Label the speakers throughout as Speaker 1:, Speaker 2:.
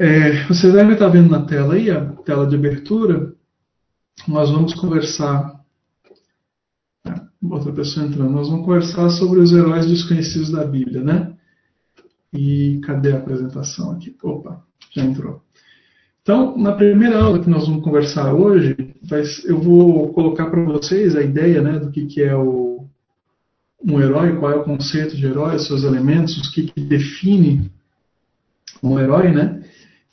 Speaker 1: É, vocês devem estar vendo na tela aí, a tela de abertura. Nós vamos conversar. Outra pessoa entrando. Nós vamos conversar sobre os heróis desconhecidos da Bíblia, né? E cadê a apresentação aqui? Opa, já entrou. Então, na primeira aula que nós vamos conversar hoje, eu vou colocar para vocês a ideia né, do que, que é o, um herói, qual é o conceito de herói, seus elementos, o que, que define um herói, né?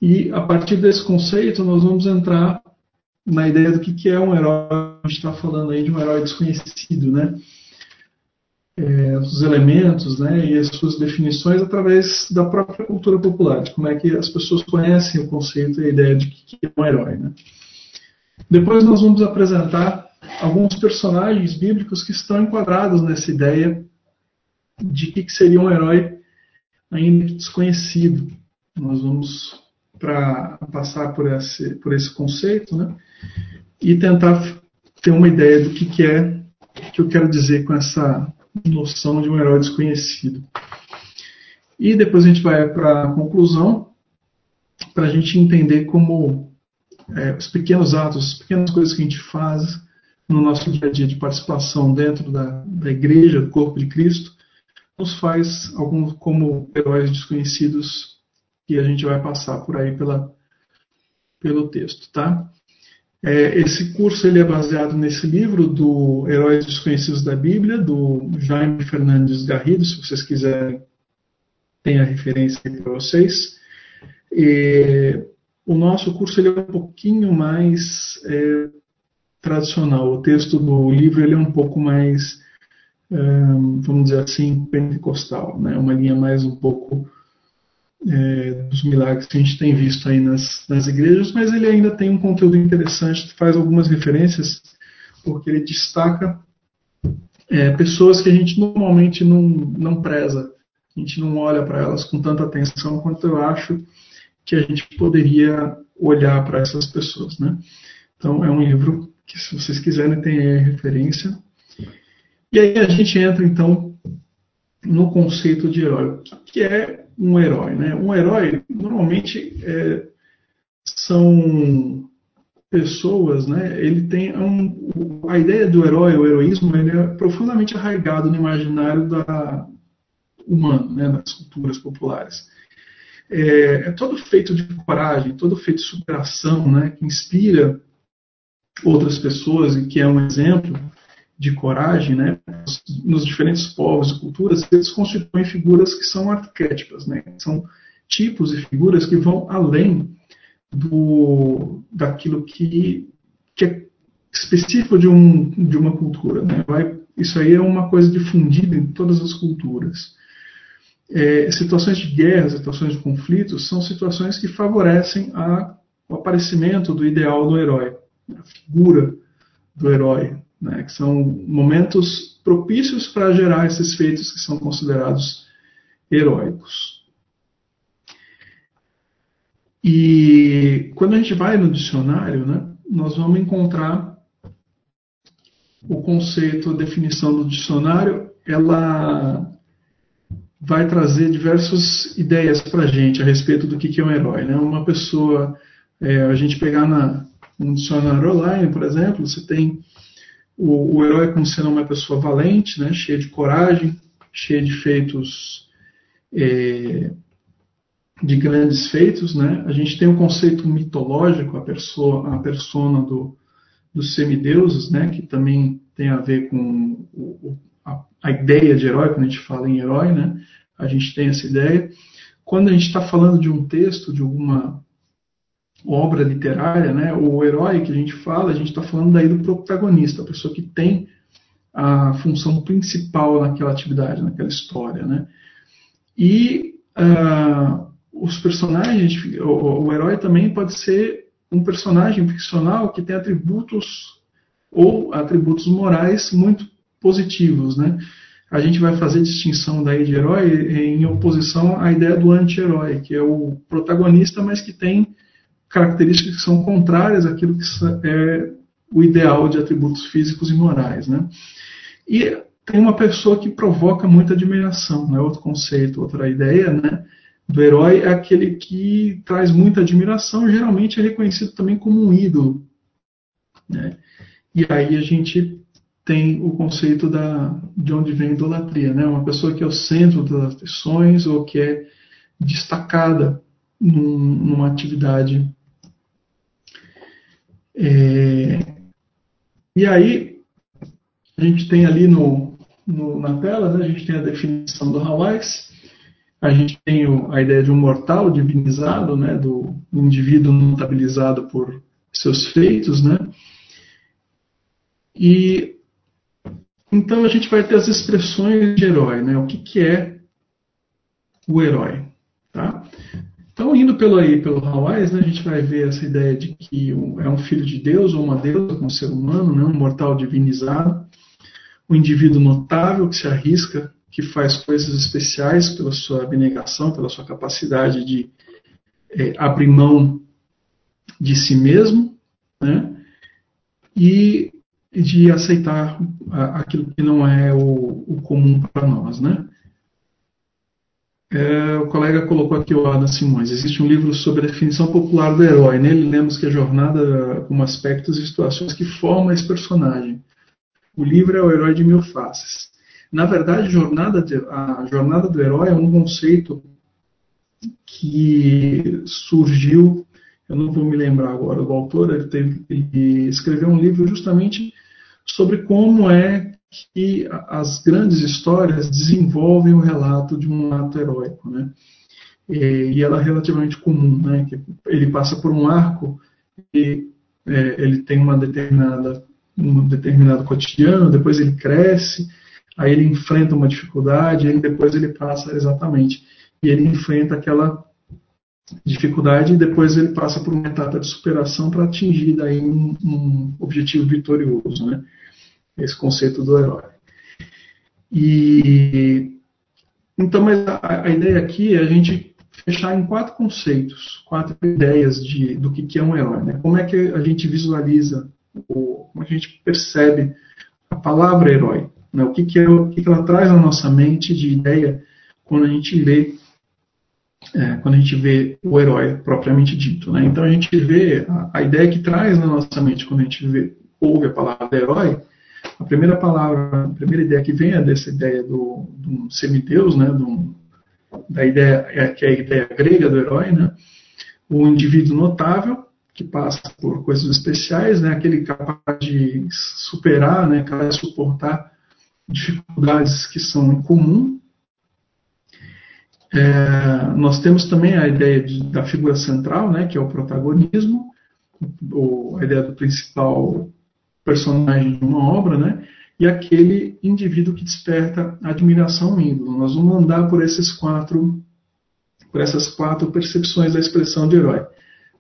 Speaker 1: E a partir desse conceito, nós vamos entrar na ideia do que, que é um herói. A gente está falando aí de um herói desconhecido, né? É, os elementos né, e as suas definições através da própria cultura popular, de como é que as pessoas conhecem o conceito e a ideia de que é um herói. Né? Depois nós vamos apresentar alguns personagens bíblicos que estão enquadrados nessa ideia de que seria um herói ainda desconhecido. Nós vamos para passar por esse, por esse conceito, né? E tentar ter uma ideia do que, que é que eu quero dizer com essa noção de um herói desconhecido. E depois a gente vai para a conclusão, para a gente entender como é, os pequenos atos, as pequenas coisas que a gente faz no nosso dia a dia de participação dentro da, da igreja, do corpo de Cristo, nos faz alguns como heróis desconhecidos que a gente vai passar por aí pela, pelo texto, tá? É, esse curso ele é baseado nesse livro do Heróis Desconhecidos da Bíblia, do Jaime Fernandes Garrido, se vocês quiserem, tem a referência aí para vocês. E, o nosso curso ele é um pouquinho mais é, tradicional. O texto do livro ele é um pouco mais, vamos dizer assim, pentecostal, né? uma linha mais um pouco é, dos milagres que a gente tem visto aí nas, nas igrejas, mas ele ainda tem um conteúdo interessante, faz algumas referências, porque ele destaca é, pessoas que a gente normalmente não, não preza, a gente não olha para elas com tanta atenção quanto eu acho que a gente poderia olhar para essas pessoas, né? Então é um livro que se vocês quiserem tem aí referência. E aí a gente entra então no conceito de herói. Que é um herói. Né? Um herói, normalmente, é, são pessoas, né? ele tem um, a ideia do herói, o heroísmo, ele é profundamente arraigado no imaginário da, humano, né? das culturas populares. É, é, todo feito de coragem, todo feito de superação, né? que inspira outras pessoas e que é um exemplo de coragem, né, nos diferentes povos e culturas, eles constituem figuras que são arquétipas, né, são tipos e figuras que vão além do daquilo que, que é específico de, um, de uma cultura. Né, vai, isso aí é uma coisa difundida em todas as culturas. É, situações de guerra, situações de conflitos, são situações que favorecem a, o aparecimento do ideal do herói, a figura do herói, né, que são momentos propícios para gerar esses feitos que são considerados heróicos. E quando a gente vai no dicionário, né, nós vamos encontrar o conceito, a definição do dicionário, ela vai trazer diversas ideias para a gente a respeito do que é um herói. Né? Uma pessoa, é, a gente pegar na, um dicionário online, por exemplo, você tem o, o herói como sendo uma pessoa valente, né, cheia de coragem, cheia de feitos, é, de grandes feitos. Né? A gente tem o um conceito mitológico, a, pessoa, a persona do, dos semideuses, né, que também tem a ver com o, a, a, ideia de herói, quando a gente fala em herói, né, a gente tem essa ideia. Quando a gente está falando de um texto, de alguma obra literária, né, o herói que a gente fala, a gente está falando daí do protagonista, a pessoa que tem a função principal naquela atividade, naquela história, né? E uh, os personagens, o, o, herói também pode ser um personagem ficcional que tem atributos ou atributos morais muito positivos, né? A gente vai fazer distinção daí de herói em oposição à ideia do anti-herói, que é o protagonista, mas que tem características que são contrárias àquilo que é o ideal de atributos físicos e morais. Né? E tem uma pessoa que provoca muita admiração, né? outro conceito, outra ideia, né? do herói é aquele que traz muita admiração, geralmente é reconhecido também como um ídolo. Né? E aí a gente tem o conceito da, de onde vem a idolatria, né? Uma pessoa que é o centro das atenções ou que é destacada num, numa atividade. É, e aí a gente tem ali no, no, na tela, né, a gente tem a definição do Hawaii, a gente tem o, a ideia de um mortal divinizado, né, do indivíduo notabilizado por seus feitos, né, e então a gente vai ter as expressões de herói, né, o que, que é o herói, tá? Então, indo pelo aí, pelo Hawaii, né, a gente vai ver essa ideia de que é um filho de Deus ou uma deusa com um ser humano, né, um mortal divinizado, um indivíduo notável que se arrisca, que faz coisas especiais pela sua abnegação, pela sua capacidade de é, abrir mão de si mesmo, né? E de aceitar aquilo que não é o, o comum para nós, né? É, o colega colocou aqui o Adam Simões. Existe um livro sobre a definição popular do herói. Nele lemos que a jornada como aspectos e situações que formam esse personagem. O livro é o herói de mil faces. Na verdade, jornada de, a jornada do herói é um conceito que surgiu, eu não vou me lembrar agora do autor, ele, teve, ele escreveu um livro justamente sobre como é que as grandes histórias desenvolvem o relato de um ato heróico, né? E, e ela é relativamente comum, né? Que ele passa por um arco e é, ele tem uma determinada um determinado cotidiano, depois ele cresce, aí ele enfrenta uma dificuldade, aí depois ele passa exatamente e ele enfrenta aquela dificuldade e depois ele passa por uma etapa de superação para atingir daí um, um objetivo vitorioso, né? Esse conceito do herói. E então, mas a, a, ideia aqui é a gente fechar em quatro conceitos, quatro ideias de, do que, que é um herói. Né? Como é que a gente visualiza, o, como a gente percebe a palavra herói? Né? O, que, que, é, o que, que ela traz na nossa mente de ideia quando a gente lê é, quando a gente vê o herói propriamente dito. Né? Então a gente vê a, a, ideia que traz na nossa mente quando a gente vê, ouve a palavra herói a primeira palavra, a primeira ideia que vem é dessa ideia do, do semideus, né, do, da ideia é, que é a ideia grega do herói, né, o indivíduo notável que passa por coisas especiais, né, aquele capaz de superar, né, capaz de suportar dificuldades que são em comum. É, nós temos também a ideia de, da figura central, né, que é o protagonismo, o, a ideia do principal personagem de uma obra, né? E aquele indivíduo que desperta admiração ídolo. Nós vamos andar por esses quatro, por essas quatro percepções da expressão de herói.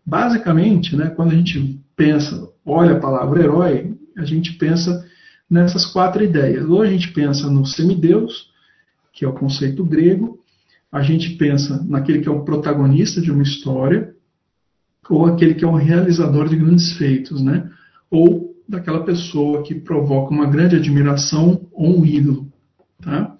Speaker 1: Basicamente, né, quando a gente pensa, olha a palavra herói, a gente pensa nessas quatro ideias. Ou a gente pensa no semideus, que é o conceito grego, a gente pensa naquele que é o protagonista de uma história, ou aquele que é o realizador de grandes feitos, né? Ou daquela pessoa que provoca uma grande admiração ou um ídolo. Tá?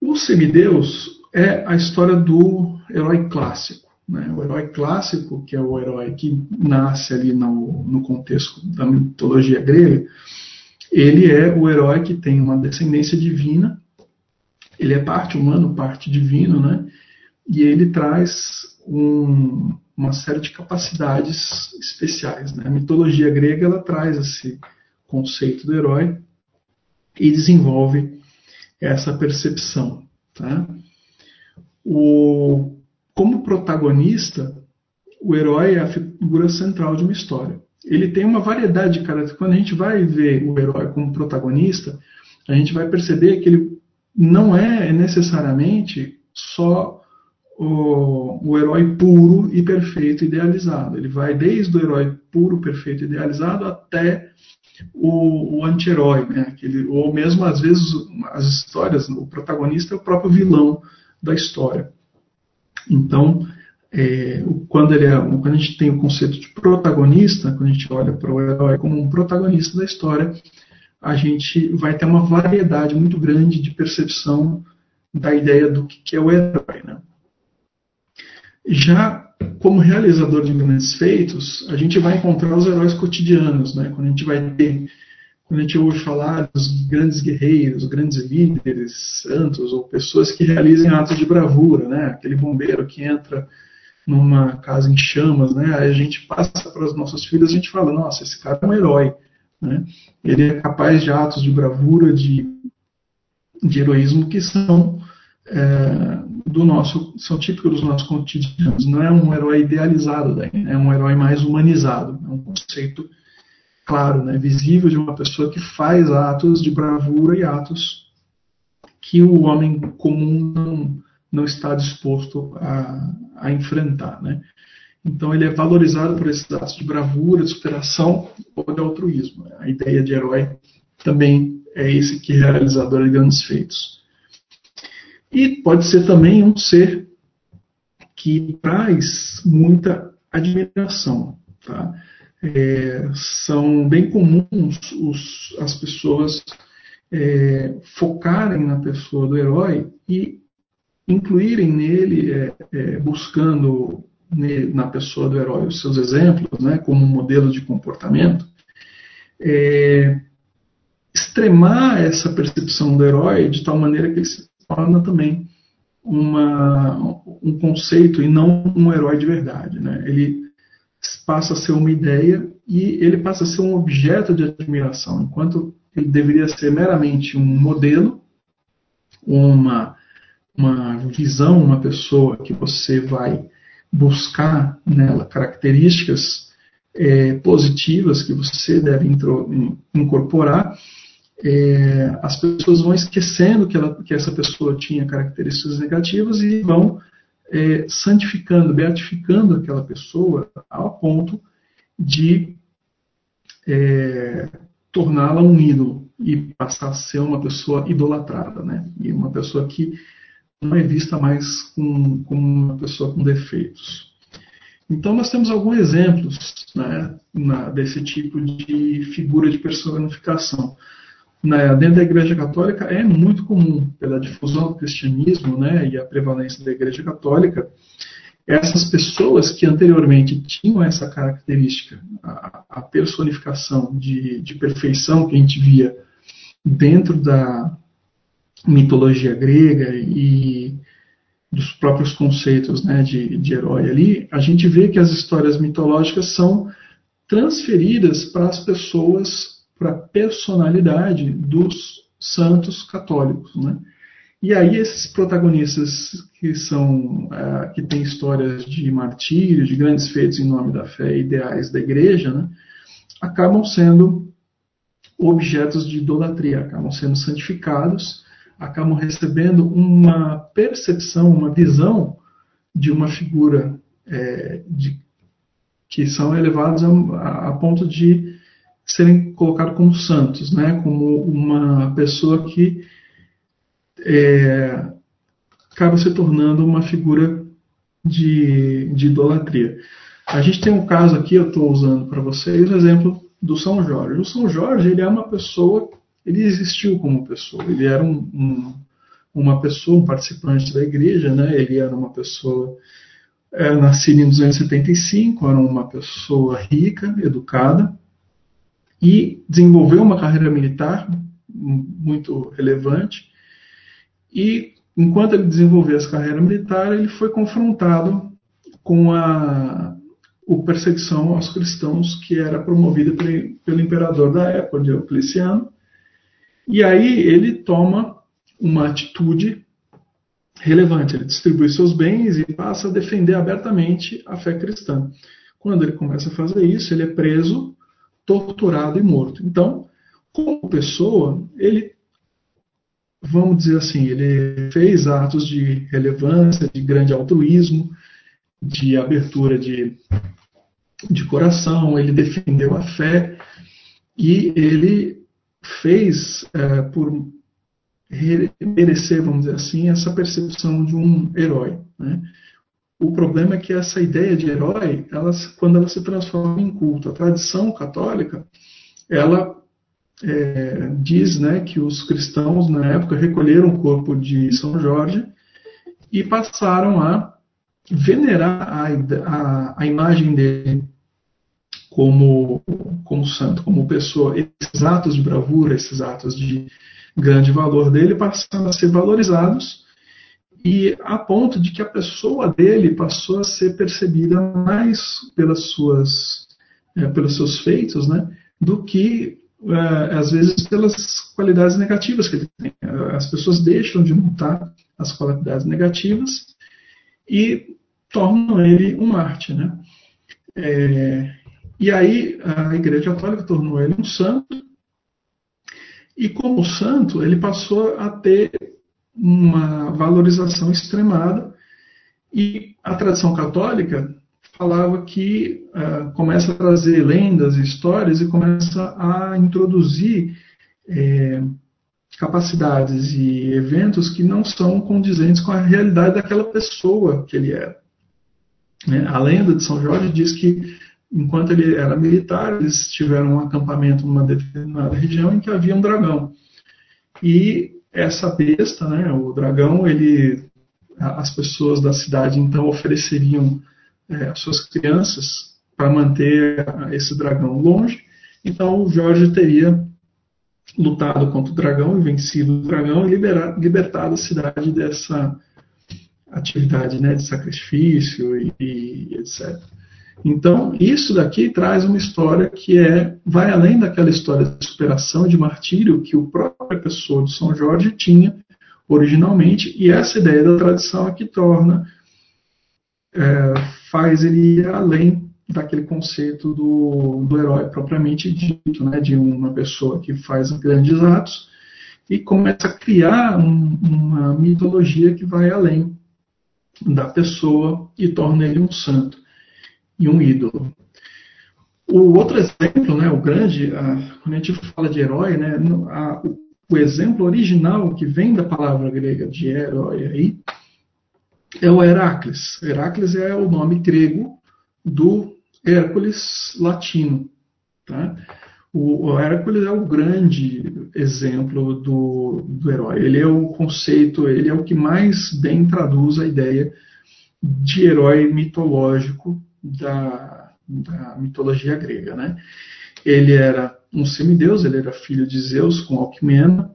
Speaker 1: O semideus é a história do herói clássico. Né? O herói clássico, que é o herói que nasce ali no, no contexto da mitologia grega, ele é o herói que tem uma descendência divina, ele é parte humano, parte divino, né? e ele traz um, uma série de capacidades especiais. Né? A mitologia grega ela traz esse conceito do herói e desenvolve essa percepção. Tá? O, como protagonista, o herói é a figura central de uma história. Ele tem uma variedade de características. Quando a gente vai ver o herói como protagonista, a gente vai perceber que ele não é necessariamente só o, o herói puro e perfeito idealizado. Ele vai desde o herói puro, perfeito idealizado até o, o anti-herói, né? Aquele, ou mesmo às vezes as histórias, o protagonista é o próprio vilão da história. Então, é, quando, ele é, quando a gente tem o conceito de protagonista, quando a gente olha para o herói como um protagonista da história, a gente vai ter uma variedade muito grande de percepção da ideia do que é o herói. Né? Já como realizador de grandes feitos, a gente vai encontrar os heróis cotidianos, né? Quando a gente vai ter, quando a gente ouve falar dos grandes guerreiros, grandes líderes, santos ou pessoas que realizem atos de bravura, né? Aquele bombeiro que entra numa casa em chamas, né? Aí a gente passa para os nossos filhos, a gente fala, nossa, esse cara é um herói, né? Ele é capaz de atos de bravura, de, de heroísmo que são é, do nosso, são típicos dos nossos cotidianos. Não é um herói idealizado, daí, né? é um herói mais humanizado, é um conceito claro, né? visível de uma pessoa que faz atos de bravura e atos que o homem comum não não está disposto a, a enfrentar. Né? Então ele é valorizado por esses atos de bravura, de superação ou de altruísmo. A ideia de herói também é esse que é realizador de grandes feitos. E pode ser também um ser que traz muita admiração. Tá? É, são bem comuns os, as pessoas é, focarem na pessoa do herói e incluírem nele, é, é, buscando na pessoa do herói os seus exemplos, né, como modelo de comportamento, é, extremar essa percepção do herói de tal maneira que ele se torna também uma, um conceito e não um herói de verdade. Né? Ele passa a ser uma ideia e ele passa a ser um objeto de admiração, enquanto ele deveria ser meramente um modelo, uma uma visão, uma pessoa que você vai buscar nela características é, positivas que você deve intro, incorporar, é, as pessoas vão esquecendo que, ela, que, essa pessoa tinha características negativas e vão é, santificando, beatificando aquela pessoa ao ponto de é, torná-la um ídolo e passar a ser uma pessoa idolatrada, né? E uma pessoa que não é vista mais como, uma pessoa com defeitos. Então, nós temos alguns exemplos né, na, desse tipo de figura de personificação. Na, dentro da Igreja Católica é muito comum, pela difusão do cristianismo né, e a prevalência da Igreja Católica, essas pessoas que anteriormente tinham essa característica, a, a personificação de, de perfeição que a gente via dentro da, mitologia grega e dos próprios conceitos né, de, de herói ali, a gente vê que as histórias mitológicas são transferidas para as pessoas, para a personalidade dos santos católicos. Né? E aí esses protagonistas que são uh, que têm histórias de martírio, de grandes feitos em nome da fé, ideais da igreja, né, acabam sendo objetos de idolatria, acabam sendo santificados acabam recebendo uma percepção, uma visão de uma figura é, de, que são elevados a, a, ponto de serem colocados como santos, né? como uma pessoa que é, acaba se tornando uma figura de, de idolatria. A gente tem um caso aqui, eu estou usando para vocês o exemplo do São Jorge. O São Jorge ele é uma pessoa ele existiu como pessoa. Ele era um, um, uma pessoa, um participante da igreja, né? Ele era uma pessoa é, nascido em 275, era uma pessoa rica, educada e desenvolveu uma carreira militar muito relevante. E enquanto ele desenvolveu essa carreira militar, ele foi confrontado com a, a perseguição aos cristãos que era promovida pelo, pelo imperador da época, Diocleciano, e aí ele toma uma atitude relevante, ele distribui seus bens e passa a defender abertamente a fé cristã. Quando ele começa a fazer isso, ele é preso, torturado e morto. Então, como pessoa, ele, vamos dizer assim, ele fez atos de relevância, de grande altruísmo, de abertura de, de coração, ele defendeu a fé e ele fez é, por merecer, vamos dizer assim, essa percepção de um herói. Né? O problema é que essa ideia de herói, ela, quando ela se transforma em culto, a tradição católica, ela é, diz né, que os cristãos, na época, recolheram o corpo de São Jorge e passaram a venerar a, a, a imagem dele como, como santo, como pessoa. Esses atos de bravura, esses atos de grande valor dele passaram a ser valorizados e a ponto de que a pessoa dele passou a ser percebida mais pelas suas, é, pelos seus feitos, né, do que é, às vezes pelas qualidades negativas que ele tem. As pessoas deixam de notar as qualidades negativas e tornam ele um Marte, né? É, e aí a Igreja Católica tornou ele um santo, e como santo ele passou a ter uma valorização extremada, e a tradição católica falava que uh, começa a trazer lendas e histórias e começa a introduzir é, capacidades e eventos que não são condizentes com a realidade daquela pessoa que ele era. Né? A lenda de São Jorge diz que, enquanto ele era militar, eles tiveram um acampamento numa determinada região em que havia um dragão. E essa besta, né, o dragão, ele, as pessoas da cidade então ofereceriam é, as suas crianças para manter esse dragão longe. Então, Jorge teria lutado contra o dragão e vencido o dragão e liberar, libertado a cidade dessa atividade né, de sacrifício e, e, etc. Então, isso daqui traz uma história que é vai além daquela história de superação de martírio que o próprio pessoa de São Jorge tinha originalmente, e essa ideia da tradição é que torna, é, faz ele ir além daquele conceito do, do herói propriamente dito, né, de uma pessoa que faz grandes atos e começa a criar um, uma mitologia que vai além da pessoa e torna ele um santo e um ídolo. O outro exemplo, né, o grande, a, quando a gente fala de herói, né, a, o, exemplo original que vem da palavra grega de herói aí é o Heracles. Heracles é o nome grego do Hércules latino. Tá? O, o Hércules é o grande exemplo do, do herói. Ele é o conceito, ele é o que mais bem traduz a ideia de herói mitológico da, da mitologia grega. Né? Ele era um semideus, ele era filho de Zeus com Alquimena,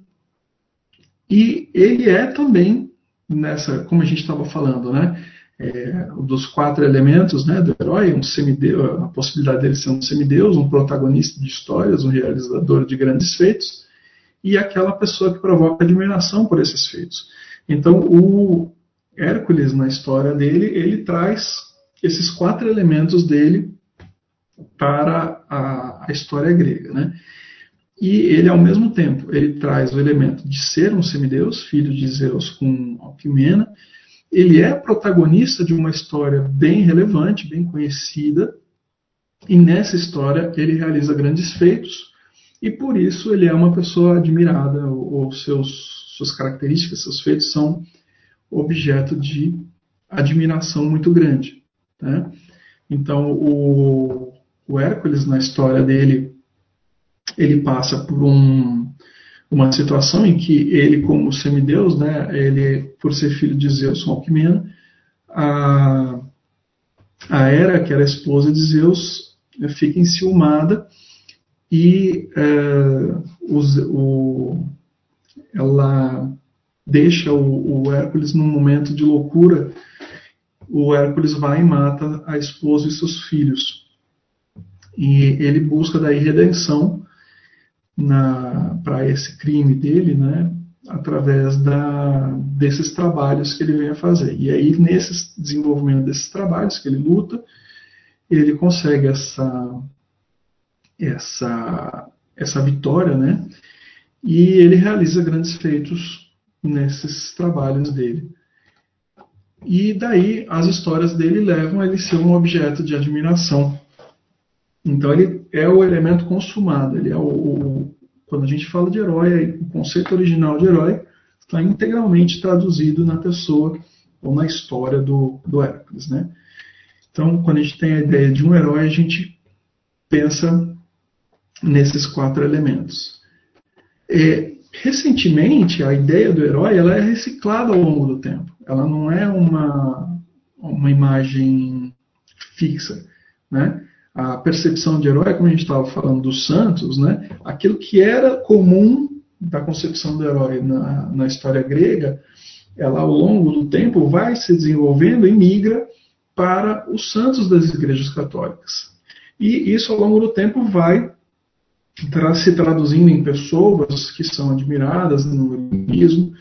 Speaker 1: e ele é também, nessa, como a gente estava falando, né? é, dos quatro elementos né, do herói, um semideus, a possibilidade dele ser um semideus, um protagonista de histórias, um realizador de grandes feitos, e aquela pessoa que provoca admiração por esses feitos. Então, o Hércules, na história dele, ele traz esses quatro elementos dele para a, a história grega. Né? E ele, ao mesmo tempo, ele traz o elemento de ser um semideus, filho de Zeus com Alquimena, ele é protagonista de uma história bem relevante, bem conhecida, e nessa história ele realiza grandes feitos, e por isso ele é uma pessoa admirada, ou seus, suas características, seus feitos são objeto de admiração muito grande. Né? Então, o, o Hércules, na história dele, ele passa por um, uma situação em que ele, como semideus, né, ele, por ser filho de Zeus com Alquimena, a, a Hera, que era esposa de Zeus, fica enciumada e é, os, o, ela deixa o, o Hércules num momento de loucura. O Hércules vai e mata a esposa e seus filhos. E ele busca daí redenção para esse crime dele, né, através da, desses trabalhos que ele vem a fazer. E aí, nesse desenvolvimento desses trabalhos que ele luta, ele consegue essa, essa, essa vitória, né, e ele realiza grandes feitos nesses trabalhos dele. E daí as histórias dele levam a ele ser um objeto de admiração. Então ele é o elemento consumado, ele é o, o quando a gente fala de herói, o conceito original de herói está integralmente traduzido na pessoa ou na história do, do Hércules, né? Então, quando a gente tem a ideia de um herói, a gente pensa nesses quatro elementos. É, recentemente, a ideia do herói ela é reciclada ao longo do tempo. Ela não é uma, uma imagem fixa, né? A percepção de herói, como a gente estava falando dos santos, né? Aquilo que era comum da concepção do herói na, na história grega, ela ao longo do tempo vai se desenvolvendo e migra para os santos das igrejas católicas. E isso ao longo do tempo vai se traduzindo em pessoas que são admiradas no iluminismo.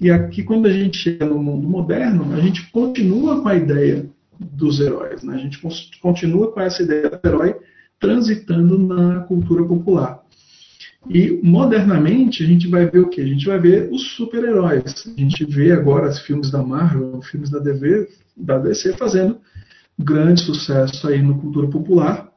Speaker 1: E aqui, quando a gente chega no mundo moderno, a gente continua com a ideia dos heróis. Né? A gente continua com essa ideia do herói transitando na cultura popular. E modernamente a gente vai ver o que? A gente vai ver os super-heróis. A gente vê agora os filmes da Marvel, os filmes da, DV, da DC fazendo grande sucesso aí na cultura popular,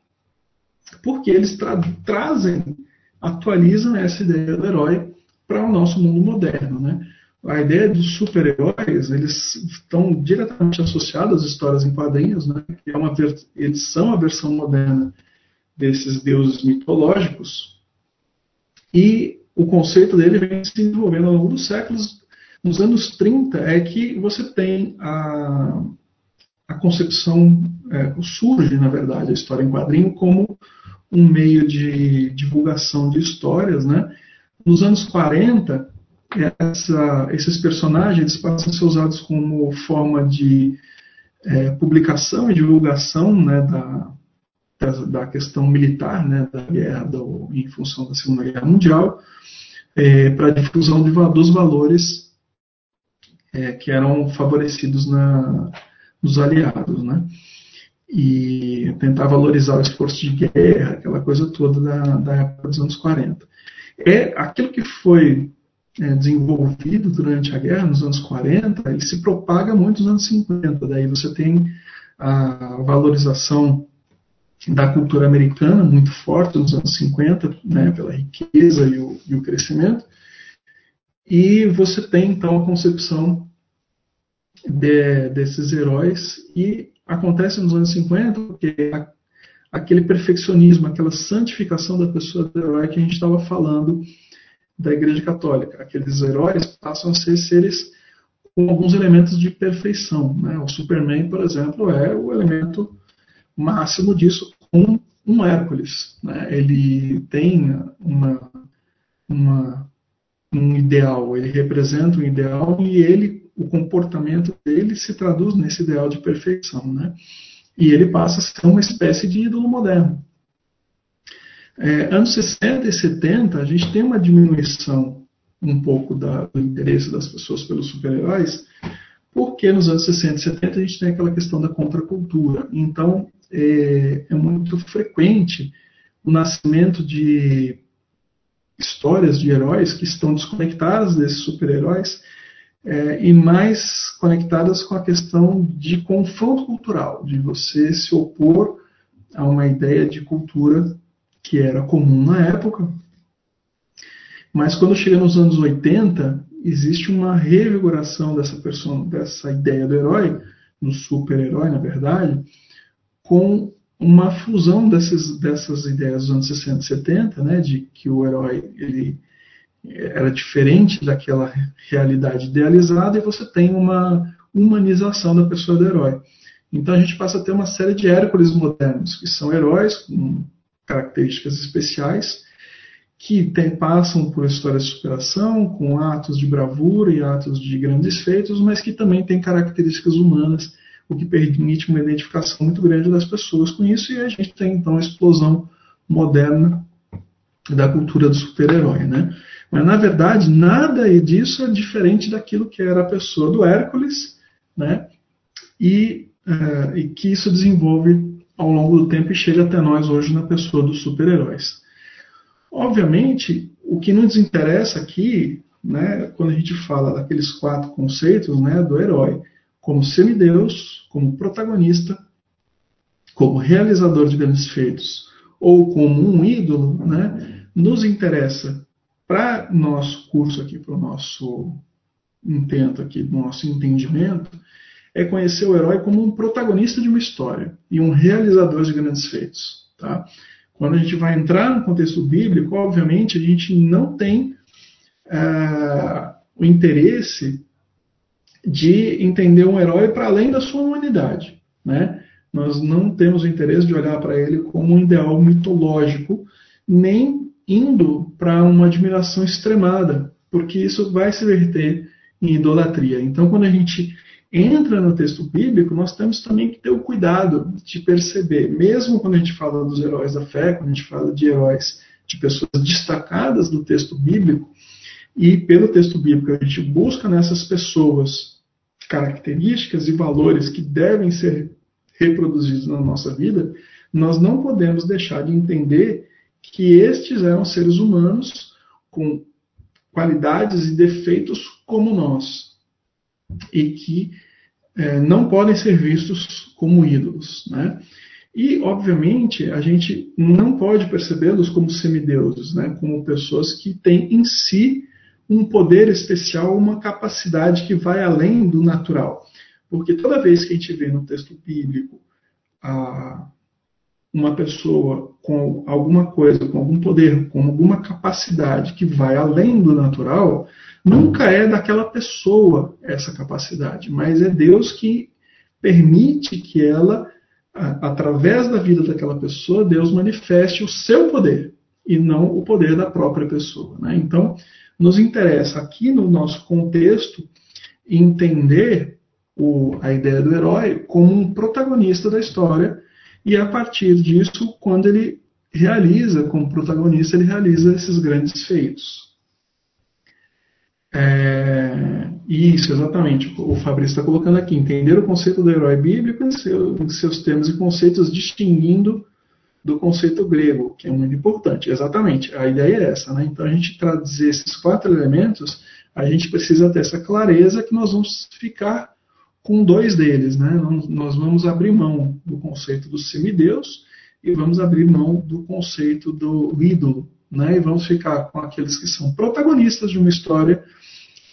Speaker 1: porque eles tra trazem, atualizam essa ideia do herói para o nosso mundo moderno, né? A ideia dos super-heróis, eles estão diretamente associados às histórias em quadrinhos, né? Que é uma eles são a versão moderna desses deuses mitológicos, e o conceito dele vem se desenvolvendo ao longo dos séculos. Nos anos 30 é que você tem a, a concepção, é, surge, na verdade, a história em quadrinho como um meio de divulgação de histórias. Né? Nos anos 40, essa, esses personagens passam a ser usados como forma de é, publicação e divulgação né, da, da, da questão militar, né, da guerra, do, em função da Segunda Guerra Mundial, é, para difusão de, dos valores é, que eram favorecidos na, nos aliados, né? E tentar valorizar o esforço de guerra, aquela coisa toda da, da época dos anos 40. É aquilo que foi é, desenvolvido durante a guerra, nos anos 40, ele se propaga muito nos anos 50. Daí você tem a valorização da cultura americana muito forte nos anos 50, né, pela riqueza e o, e o crescimento. E você tem então a concepção de, desses heróis e acontece nos anos 50 porque a, aquele perfeccionismo, aquela santificação da pessoa do herói que a gente estava falando da Igreja Católica. Aqueles heróis passam a ser seres com alguns elementos de perfeição. Né? O Superman, por exemplo, é o elemento máximo disso com um Hércules. Né? Ele tem uma, uma, um ideal, ele representa um ideal e ele, o comportamento dele se traduz nesse ideal de perfeição. Né? E ele passa a ser uma espécie de ídolo moderno. É, anos 60 e 70, a gente tem uma diminuição um pouco da, do interesse das pessoas pelos super-heróis, porque nos anos 60 e 70 a gente tem aquela questão da contracultura. Então, é, é muito frequente o nascimento de histórias de heróis que estão desconectadas desses super-heróis é, e mais conectadas com a questão de confronto cultural, de você se opor a uma ideia de cultura que era comum na época. Mas quando chega nos anos 80, existe uma revigoração dessa, persona, dessa ideia do herói, do super-herói, na verdade, com uma fusão dessas, dessas ideias dos anos 60 e 70, né, de que o herói ele era diferente daquela realidade idealizada e você tem uma humanização da pessoa do herói. Então a gente passa a ter uma série de Hércules modernos, que são heróis com características especiais, que tem, passam por histórias de superação, com atos de bravura e atos de grandes feitos, mas que também têm características humanas o que permite uma identificação muito grande das pessoas com isso, e a gente tem então a explosão moderna da cultura do super-herói. Né? Mas, na verdade, nada disso é diferente daquilo que era a pessoa do Hércules, né? e, uh, e que isso desenvolve ao longo do tempo e chega até nós hoje na pessoa dos super-heróis. Obviamente, o que nos interessa aqui, né, quando a gente fala daqueles quatro conceitos né, do herói, como semideus, como protagonista, como realizador de grandes feitos ou como um ídolo, né, nos interessa para nosso curso aqui, para o nosso intento aqui, do nosso entendimento, é conhecer o herói como um protagonista de uma história e um realizador de grandes feitos. Tá? Quando a gente vai entrar no contexto bíblico, obviamente a gente não tem uh, o interesse de entender um herói para além da sua humanidade, né? Nós não temos o interesse de olhar para ele como um ideal mitológico, nem indo para uma admiração extremada, porque isso vai se verter em idolatria. Então, quando a gente entra no texto bíblico, nós temos também que ter o cuidado de perceber, mesmo quando a gente fala dos heróis da fé, quando a gente fala de heróis, de pessoas destacadas do texto bíblico, e pelo texto bíblico a gente busca nessas pessoas características e valores que devem ser reproduzidos na nossa vida, nós não podemos deixar de entender que estes eram seres humanos com qualidades e defeitos como nós e que é, não podem ser vistos como ídolos, né? E, obviamente, a gente não pode percebê-los como semideuses, né? como pessoas que têm em si um poder especial, uma capacidade que vai além do natural. Porque toda vez que a gente vê no texto bíblico a, uma pessoa com alguma coisa, com algum poder, com alguma capacidade que vai além do natural, nunca é daquela pessoa essa capacidade, mas é Deus que permite que ela, através da vida daquela pessoa, Deus manifeste o seu poder e não o poder da própria pessoa. Né? Então, nos interessa aqui no nosso contexto entender o, a ideia do herói como um protagonista da história e a partir disso, quando ele realiza, como protagonista, ele realiza esses grandes feitos. É, isso, exatamente. O Fabrício está colocando aqui, entender o conceito do herói bíblico em, seu, em seus termos e conceitos, distinguindo do conceito grego, que é muito importante. Exatamente, a ideia é essa. Né? Então, a gente traduzir esses quatro elementos, a gente precisa ter essa clareza que nós vamos ficar com dois deles. Né? Nós vamos abrir mão do conceito do semideus e vamos abrir mão do conceito do ídolo. Né? E vamos ficar com aqueles que são protagonistas de uma história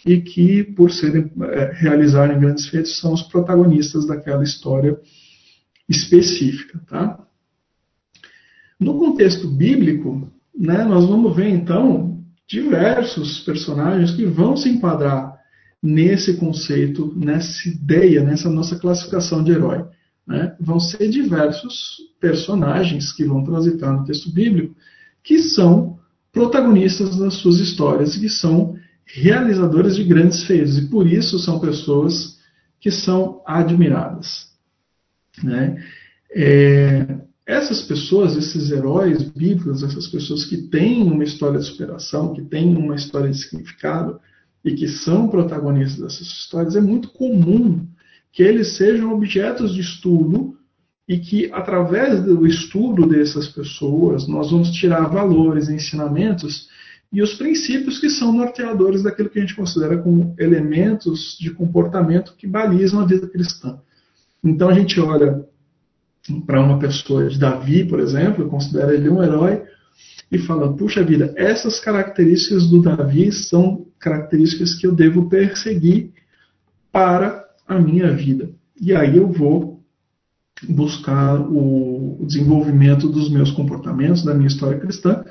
Speaker 1: e que, por serem, é, realizarem grandes feitos, são os protagonistas daquela história específica. Tá? No contexto bíblico, né, nós vamos ver então diversos personagens que vão se enquadrar nesse conceito, nessa ideia, nessa nossa classificação de herói. Né? Vão ser diversos personagens que vão transitar no texto bíblico que são protagonistas das suas histórias e que são realizadores de grandes feitos e por isso são pessoas que são admiradas. Né? É, essas pessoas, esses heróis bíblicos, essas pessoas que têm uma história de superação, que têm uma história de significado, e que são protagonistas dessas histórias, é muito comum que eles sejam objetos de estudo e que, através do estudo dessas pessoas, nós vamos tirar valores, ensinamentos e os princípios que são norteadores daquilo que a gente considera como elementos de comportamento que balizam a vida cristã. Então a gente olha para uma pessoa de Davi, por exemplo, considera ele um herói, e fala: puxa vida, essas características do Davi são características que eu devo perseguir para a minha vida. E aí eu vou buscar o desenvolvimento dos meus comportamentos, da minha história cristã,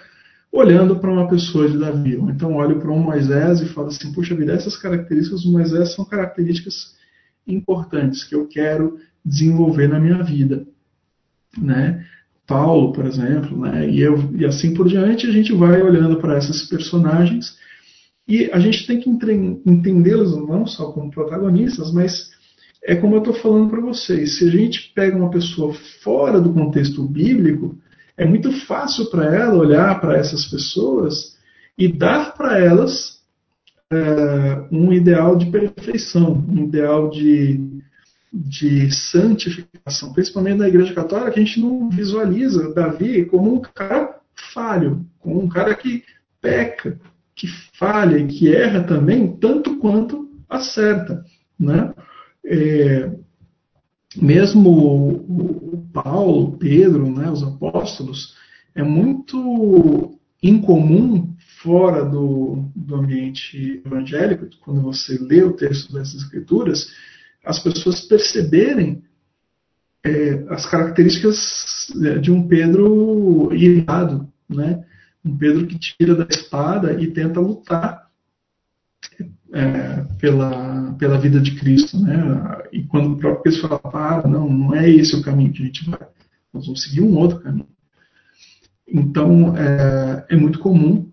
Speaker 1: olhando para uma pessoa de Davi. Então olho para um Moisés e falo assim: puxa vida, essas características do Moisés são características importantes que eu quero desenvolver na minha vida. Né? Paulo, por exemplo, né? e, eu, e assim por diante, a gente vai olhando para esses personagens e a gente tem que entendê-los não só como protagonistas, mas é como eu estou falando para vocês: se a gente pega uma pessoa fora do contexto bíblico, é muito fácil para ela olhar para essas pessoas e dar para elas é, um ideal de perfeição, um ideal de de santificação, principalmente na Igreja Católica, a gente não visualiza Davi como um cara falho, como um cara que peca, que falha e que erra também, tanto quanto acerta. Né? É, mesmo o, Paulo, Pedro, né, os apóstolos, é muito incomum fora do, do ambiente evangélico, quando você lê o texto dessas escrituras, as pessoas perceberem é, as características né, de um Pedro irado, né? Um Pedro que tira da espada e tenta lutar é, pela, pela vida de Cristo, né? E quando o próprio Cristo fala, para, não, não é esse o caminho que a gente vai, nós vamos seguir um outro caminho. Então, é, é muito comum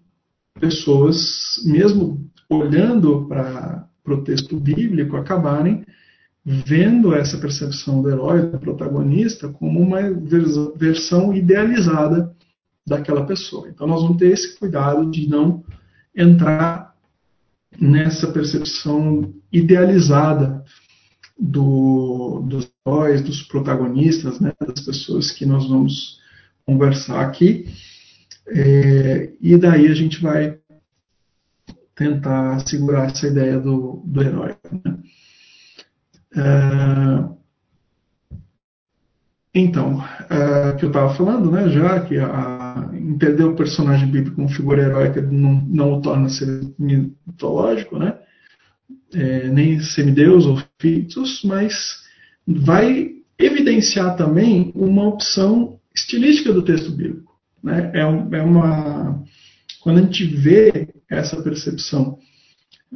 Speaker 1: pessoas, mesmo olhando para o texto bíblico, acabarem vendo essa percepção do herói, do protagonista, como uma versão idealizada daquela pessoa. Então, nós vamos ter esse cuidado de não entrar nessa percepção idealizada do, dos heróis, dos protagonistas, né, das pessoas que nós vamos conversar aqui. É, e daí a gente vai tentar segurar essa ideia do, do herói. Né? É, então, é, que eu estava falando, né, já que a, entender o personagem bíblico como figura heróica não, não o torna ser mitológico, né, é, nem semideus ou fitos, mas vai evidenciar também uma opção estilística do texto bíblico. Né? É, um, é uma. Quando a gente vê essa percepção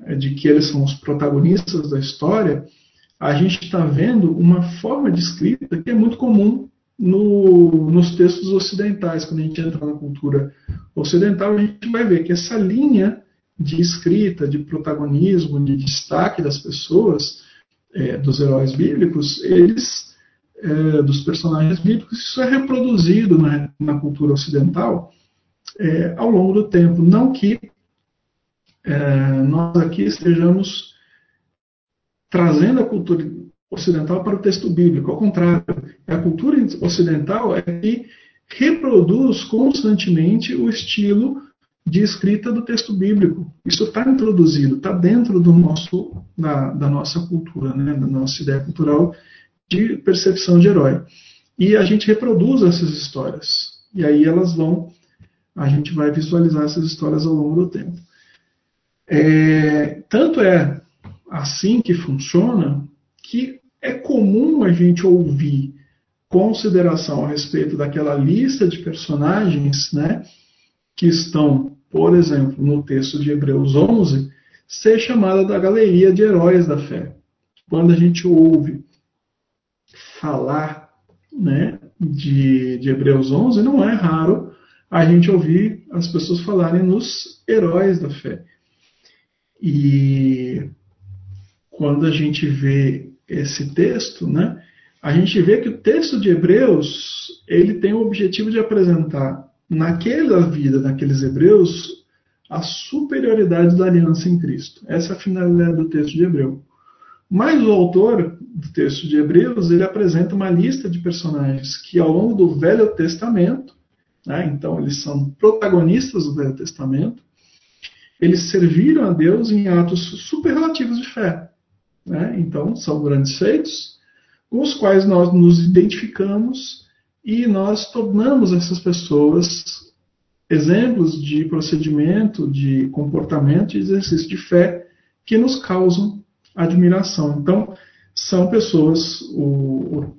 Speaker 1: é, de que eles são os protagonistas da história, a gente está vendo uma forma de escrita que é muito comum no, nos textos ocidentais. Quando a gente entra na cultura ocidental, a gente vai ver que essa linha de escrita, de protagonismo, de destaque das pessoas, é, dos heróis bíblicos, eles, é, dos personagens bíblicos, isso é reproduzido na, na cultura ocidental é, ao longo do tempo. Não que é, nós aqui estejamos trazendo a cultura ocidental para o texto bíblico. Ao contrário, a cultura ocidental é que reproduz constantemente o estilo de escrita do texto bíblico. Isso está introduzido, está dentro do nosso, da, da, nossa cultura, né, da nossa ideia cultural de percepção de herói. E a gente reproduz essas histórias. E aí elas vão, a gente vai visualizar essas histórias ao longo do tempo. É, tanto é assim que funciona que é comum a gente ouvir consideração a respeito daquela lista de personagens, né, que estão, por exemplo, no texto de Hebreus 11, ser chamada da galeria de heróis da fé. Quando a gente ouve falar, né, de, de Hebreus 11, não é raro a gente ouvir as pessoas falarem nos heróis da fé. E quando a gente vê esse texto, né, a gente vê que o texto de Hebreus ele tem o objetivo de apresentar naquela vida daqueles hebreus a superioridade da aliança em Cristo. Essa é a finalidade do texto de Hebreu. Mas o autor do texto de Hebreus ele apresenta uma lista de personagens que ao longo do Velho Testamento, né, então eles são protagonistas do Velho Testamento, eles serviram a Deus em atos superlativos de fé. Né? Então, são grandes feitos com os quais nós nos identificamos e nós tornamos essas pessoas exemplos de procedimento, de comportamento, de exercício de fé que nos causam admiração. Então, são pessoas o,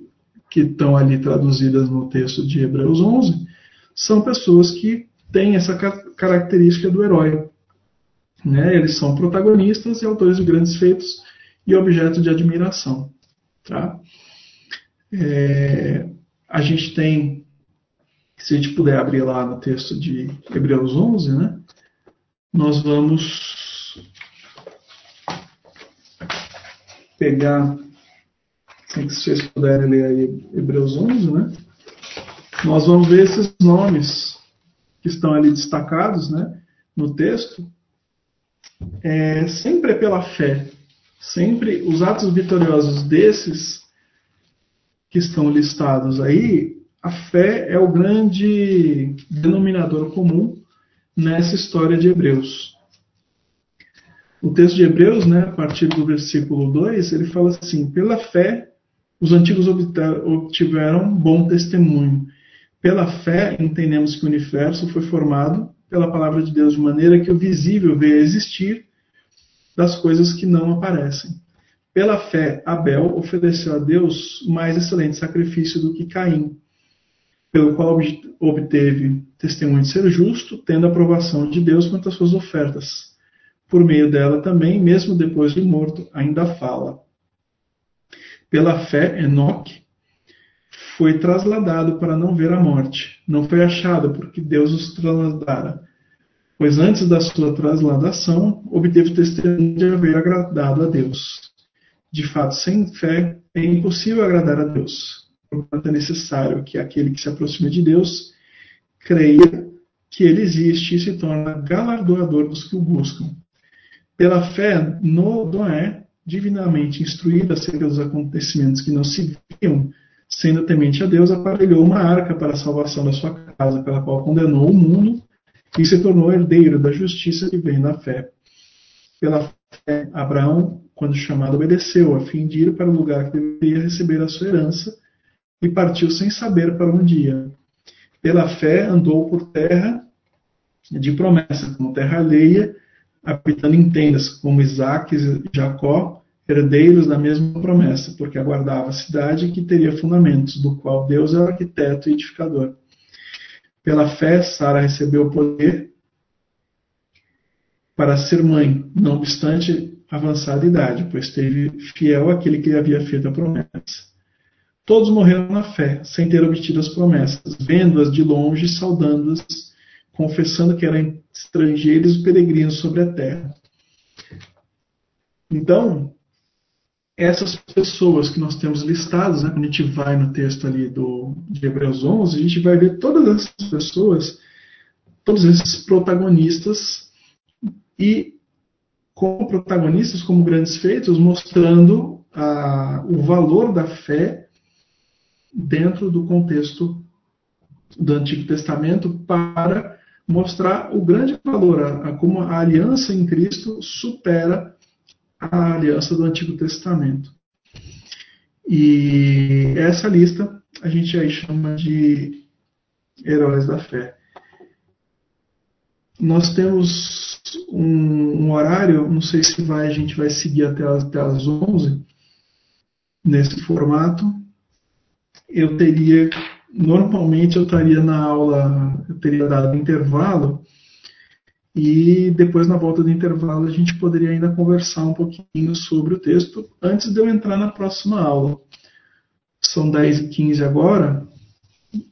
Speaker 1: que estão ali traduzidas no texto de Hebreus 11, são pessoas que têm essa característica do herói. Né? Eles são protagonistas e autores de grandes feitos e objeto de admiração. Tá? É, a gente tem, se a gente puder abrir lá no texto de Hebreus 11, né, nós vamos pegar, se vocês puderem ler aí Hebreus 11, né, nós vamos ver esses nomes que estão ali destacados né, no texto, é, sempre é pela fé sempre os atos vitoriosos desses que estão listados aí, a fé é o grande denominador comum nessa história de Hebreus. O texto de Hebreus, né, a partir do versículo 2, ele fala assim: pela fé os antigos obtiveram bom testemunho. Pela fé entendemos que o universo foi formado pela palavra de Deus de maneira que o visível veio a existir das coisas que não aparecem. Pela fé, Abel ofereceu a Deus mais excelente sacrifício do que Caim, pelo qual obteve testemunho de ser justo, tendo a aprovação de Deus quanto às suas ofertas. por meio dela também, mesmo depois de morto, ainda fala. Pela fé, Enoque foi trasladado para não ver a morte. Não foi achado, porque Deus os trasladara. Pois antes da sua trasladação, obteve testemunho de haver agradado a Deus. De fato, sem fé é impossível agradar a Deus. Portanto, é necessário que aquele que se aproxima de Deus creia que ele existe e se torna galardoador dos que o buscam. Pela fé, Noé, divinamente instruído acerca dos acontecimentos que não se viam, sendo temente a Deus, aparelhou uma arca para a salvação da sua casa, pela qual condenou o mundo e se tornou herdeiro da justiça que vem da fé. Pela fé, Abraão, quando chamado, obedeceu, a fim de ir para o lugar que deveria receber a sua herança, e partiu sem saber para onde ia. Pela fé, andou por terra de promessa, como terra alheia, habitando em tendas, como Isaac e Jacó, herdeiros da mesma promessa, porque aguardava a cidade que teria fundamentos, do qual Deus é o arquiteto e edificador. Pela fé, Sara recebeu o poder para ser mãe, não obstante avançada idade, pois teve fiel aquele que lhe havia feito a promessa. Todos morreram na fé, sem ter obtido as promessas, vendo-as de longe, saudando-as confessando que eram estrangeiros e peregrinos sobre a terra. Então, essas pessoas que nós temos listadas, né, quando a gente vai no texto ali do, de Hebreus 11, a gente vai ver todas essas pessoas, todos esses protagonistas, e como protagonistas, como grandes feitos, mostrando a, o valor da fé dentro do contexto do Antigo Testamento para mostrar o grande valor, a, a, como a aliança em Cristo supera a aliança do Antigo Testamento. E essa lista a gente aí chama de heróis da fé. Nós temos um, um horário, não sei se vai, a gente vai seguir até as, até as 11 nesse formato. Eu teria normalmente eu estaria na aula, eu teria dado intervalo, e depois, na volta do intervalo, a gente poderia ainda conversar um pouquinho sobre o texto antes de eu entrar na próxima aula. São 10 e 15 agora.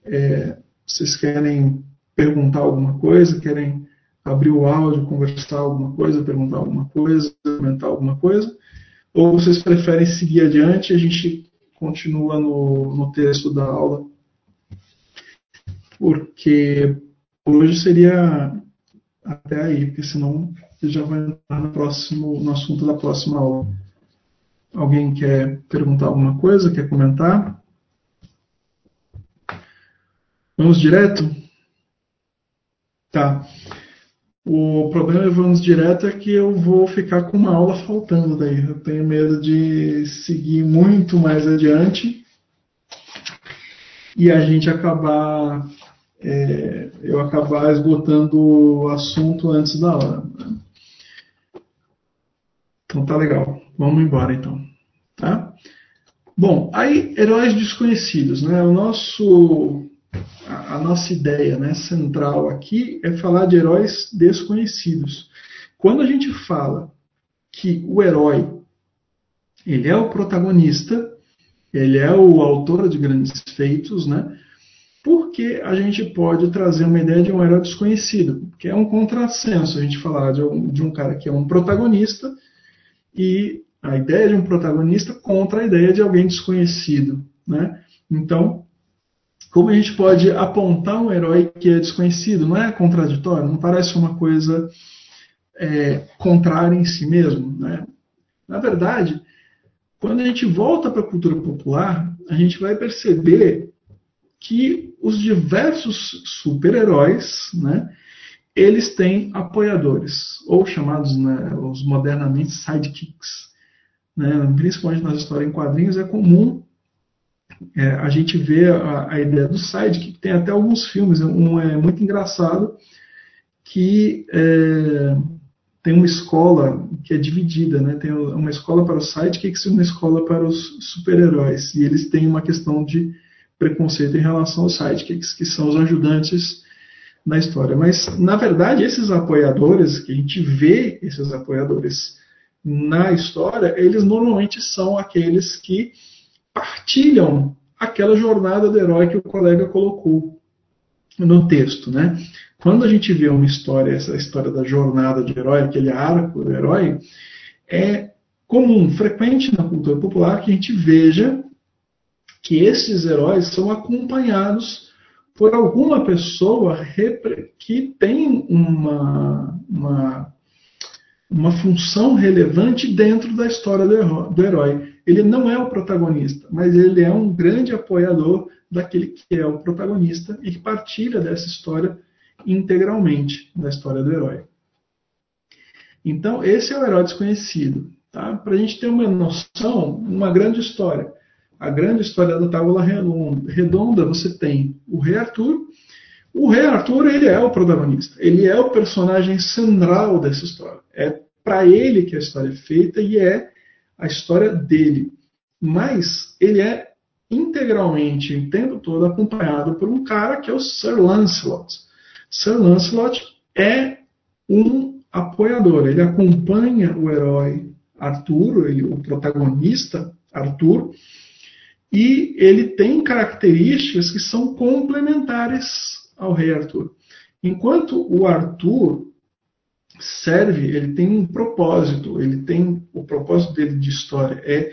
Speaker 1: É, vocês querem perguntar alguma coisa? Querem abrir o áudio, conversar alguma coisa, perguntar alguma coisa, comentar alguma coisa? Ou vocês preferem seguir adiante a gente continua no, no texto da aula porque hoje seria até aí, porque senão você já vai entrar no, próximo, no assunto da próxima aula. Alguém quer perguntar alguma coisa? Quer comentar? Vamos direto? Tá. O problema vamos direto é que eu vou ficar com uma aula faltando daí. Eu tenho medo de seguir muito mais adiante e a gente acabar é, eu acabar esgotando o assunto antes da hora. Né? Então tá legal. Vamos embora então. Tá? Bom, aí heróis desconhecidos, né? O nosso a, a nossa ideia, né, central aqui é falar de heróis desconhecidos. Quando a gente fala que o herói ele é o protagonista, ele é o autor de grandes feitos, né? Porque a gente pode trazer uma ideia de um herói desconhecido, que é um contrassenso a gente falar de um, de um cara que é um protagonista e a ideia de um protagonista contra a ideia de alguém desconhecido, né? Então, como a gente pode apontar um herói que é desconhecido? Não é contraditório? Não parece uma coisa é, contrária em si mesmo, né? Na verdade, quando a gente volta para a cultura popular, a gente vai perceber que os diversos super-heróis, né, eles têm apoiadores, ou chamados, né, os modernamente sidekicks. Né, principalmente nas histórias em quadrinhos, é comum é, a gente ver a, a, ideia do sidekick. Tem até alguns filmes, um é muito engraçado, que é, tem uma escola que é dividida, né? Tem uma escola para os sidekicks e uma escola para os super-heróis. E eles têm uma questão de preconceito em relação aos sidekicks, que são os ajudantes na história. Mas, na verdade, esses apoiadores, que a gente vê esses apoiadores na história, eles normalmente são aqueles que partilham aquela jornada do herói que o colega colocou no texto, né? Quando a gente vê uma história, essa história da jornada do herói, aquele arco do herói, é comum, frequente na cultura popular que a gente veja que esses heróis são acompanhados por alguma pessoa que tem uma, uma, uma função relevante dentro da história do herói. Ele não é o protagonista, mas ele é um grande apoiador daquele que é o protagonista e que partilha dessa história integralmente, da história do herói. Então, esse é o herói desconhecido. Tá? Para a gente ter uma noção, uma grande história. A grande história da Tábula Redonda, você tem o Rei Arthur. O Rei Arthur, ele é o protagonista. Ele é o personagem central dessa história. É para ele que a história é feita e é a história dele. Mas ele é integralmente, o tempo todo, acompanhado por um cara que é o Sir Lancelot. Sir Lancelot é um apoiador, ele acompanha o herói Arthur, ele, o protagonista Arthur, e ele tem características que são complementares ao rei Arthur. Enquanto o Arthur serve, ele tem um propósito, ele tem o propósito dele de história é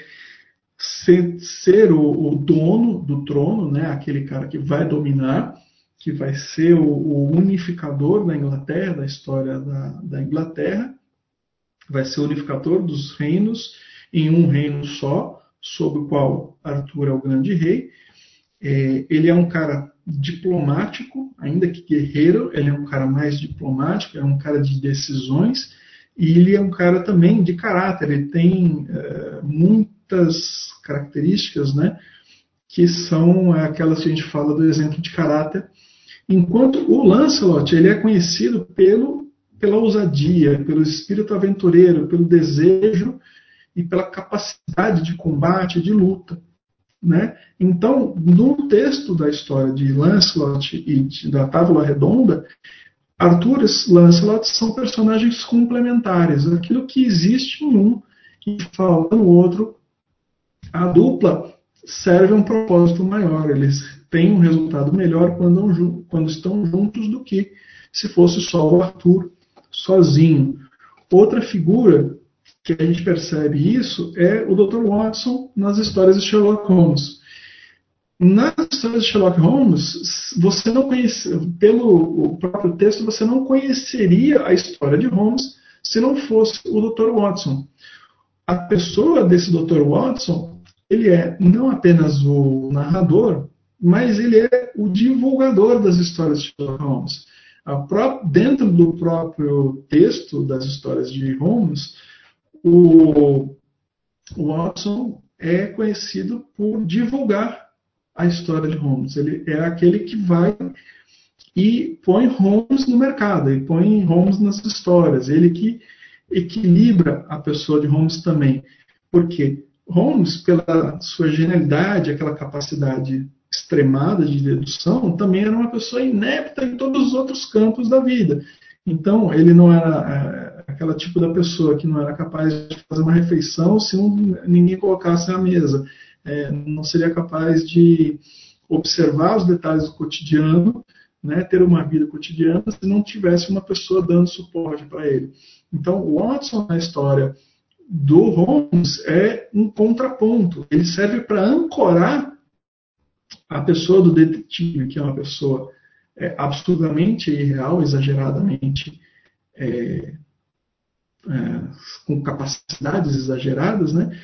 Speaker 1: ser, ser o, o, dono do trono, né, aquele cara que vai dominar, que vai ser o, o unificador da Inglaterra, da história da, da, Inglaterra, vai ser o unificador dos reinos em um reino só, sob o qual Arthur é o grande rei. É, ele é um cara diplomático, ainda que guerreiro, ele é um cara mais diplomático, é um cara de decisões, e ele é um cara também de caráter, ele tem é, muitas características, né, que são aquelas que a gente fala do exemplo de caráter, enquanto o Lancelot ele é conhecido pelo, pela ousadia, pelo espírito aventureiro, pelo desejo e pela capacidade de combate, de luta. Né? Então, no texto da história de Lancelot e de, da Távola Redonda, Arthur e Lancelot são personagens complementares. Aquilo que existe em um e falta no outro, a dupla serve a um propósito maior. Eles têm um resultado melhor quando, quando estão juntos do que se fosse só o Arthur sozinho. Outra figura que a gente percebe isso é o Dr. Watson nas histórias de Sherlock Holmes. Nas histórias de Sherlock Holmes, você não conhece, pelo próprio texto, você não conheceria a história de Holmes se não fosse o Dr. Watson. A pessoa desse Dr. Watson, ele é não apenas o narrador, mas ele é o divulgador das histórias de Sherlock Holmes. dentro do próprio texto das histórias de Holmes, o, o Watson é conhecido por divulgar a história de Holmes. Ele é aquele que vai e põe Holmes no mercado, ele põe Holmes nas histórias, ele que equilibra a pessoa de Holmes também. Porque Holmes, pela sua genialidade, aquela capacidade extremada de dedução, também era uma pessoa inepta em todos os outros campos da vida. Então, ele não era é, aquela tipo da pessoa que não era capaz de fazer uma refeição se ninguém colocasse na mesa. É, não seria capaz de observar os detalhes do cotidiano, né, ter uma vida cotidiana, se não tivesse uma pessoa dando suporte para ele. Então, o Watson na história do Holmes é um contraponto. Ele serve para ancorar a pessoa do detetive, que é uma pessoa é, absurdamente irreal, exageradamente é, com capacidades exageradas, né?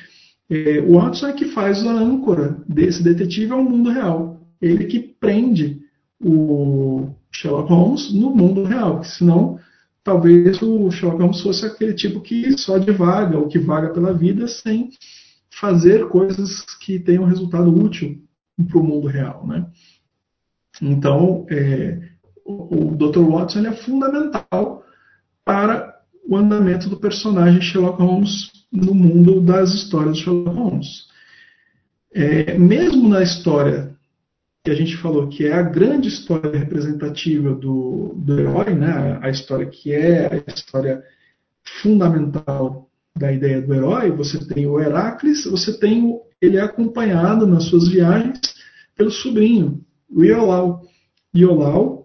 Speaker 1: É, o Watson é que faz a âncora desse detetive ao mundo real. Ele que prende o Sherlock Holmes no mundo real, porque senão talvez o Sherlock Holmes fosse aquele tipo que só divaga, ou que vaga pela vida sem fazer coisas que tenham resultado útil para o mundo real, né? Então, é, o, o Dr. Watson é fundamental para o andamento do personagem Sherlock Holmes no mundo das histórias de Sherlock Holmes. É, mesmo na história que a gente falou que é a grande história representativa do, do herói, né? a história que é a história fundamental da ideia do herói, você tem o Heracles, você tem o, ele é acompanhado nas suas viagens pelo sobrinho, o Iolau. Iolau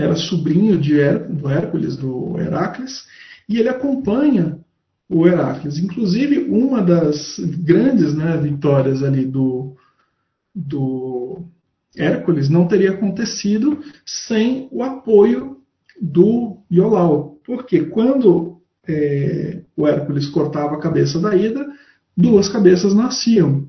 Speaker 1: era sobrinho de Her do Hércules, do Heracles, e ele acompanha o Heracles. Inclusive, uma das grandes né, vitórias ali do, do Hércules não teria acontecido sem o apoio do Iolau. Porque quando é, o Hércules cortava a cabeça da Hidra, duas cabeças nasciam.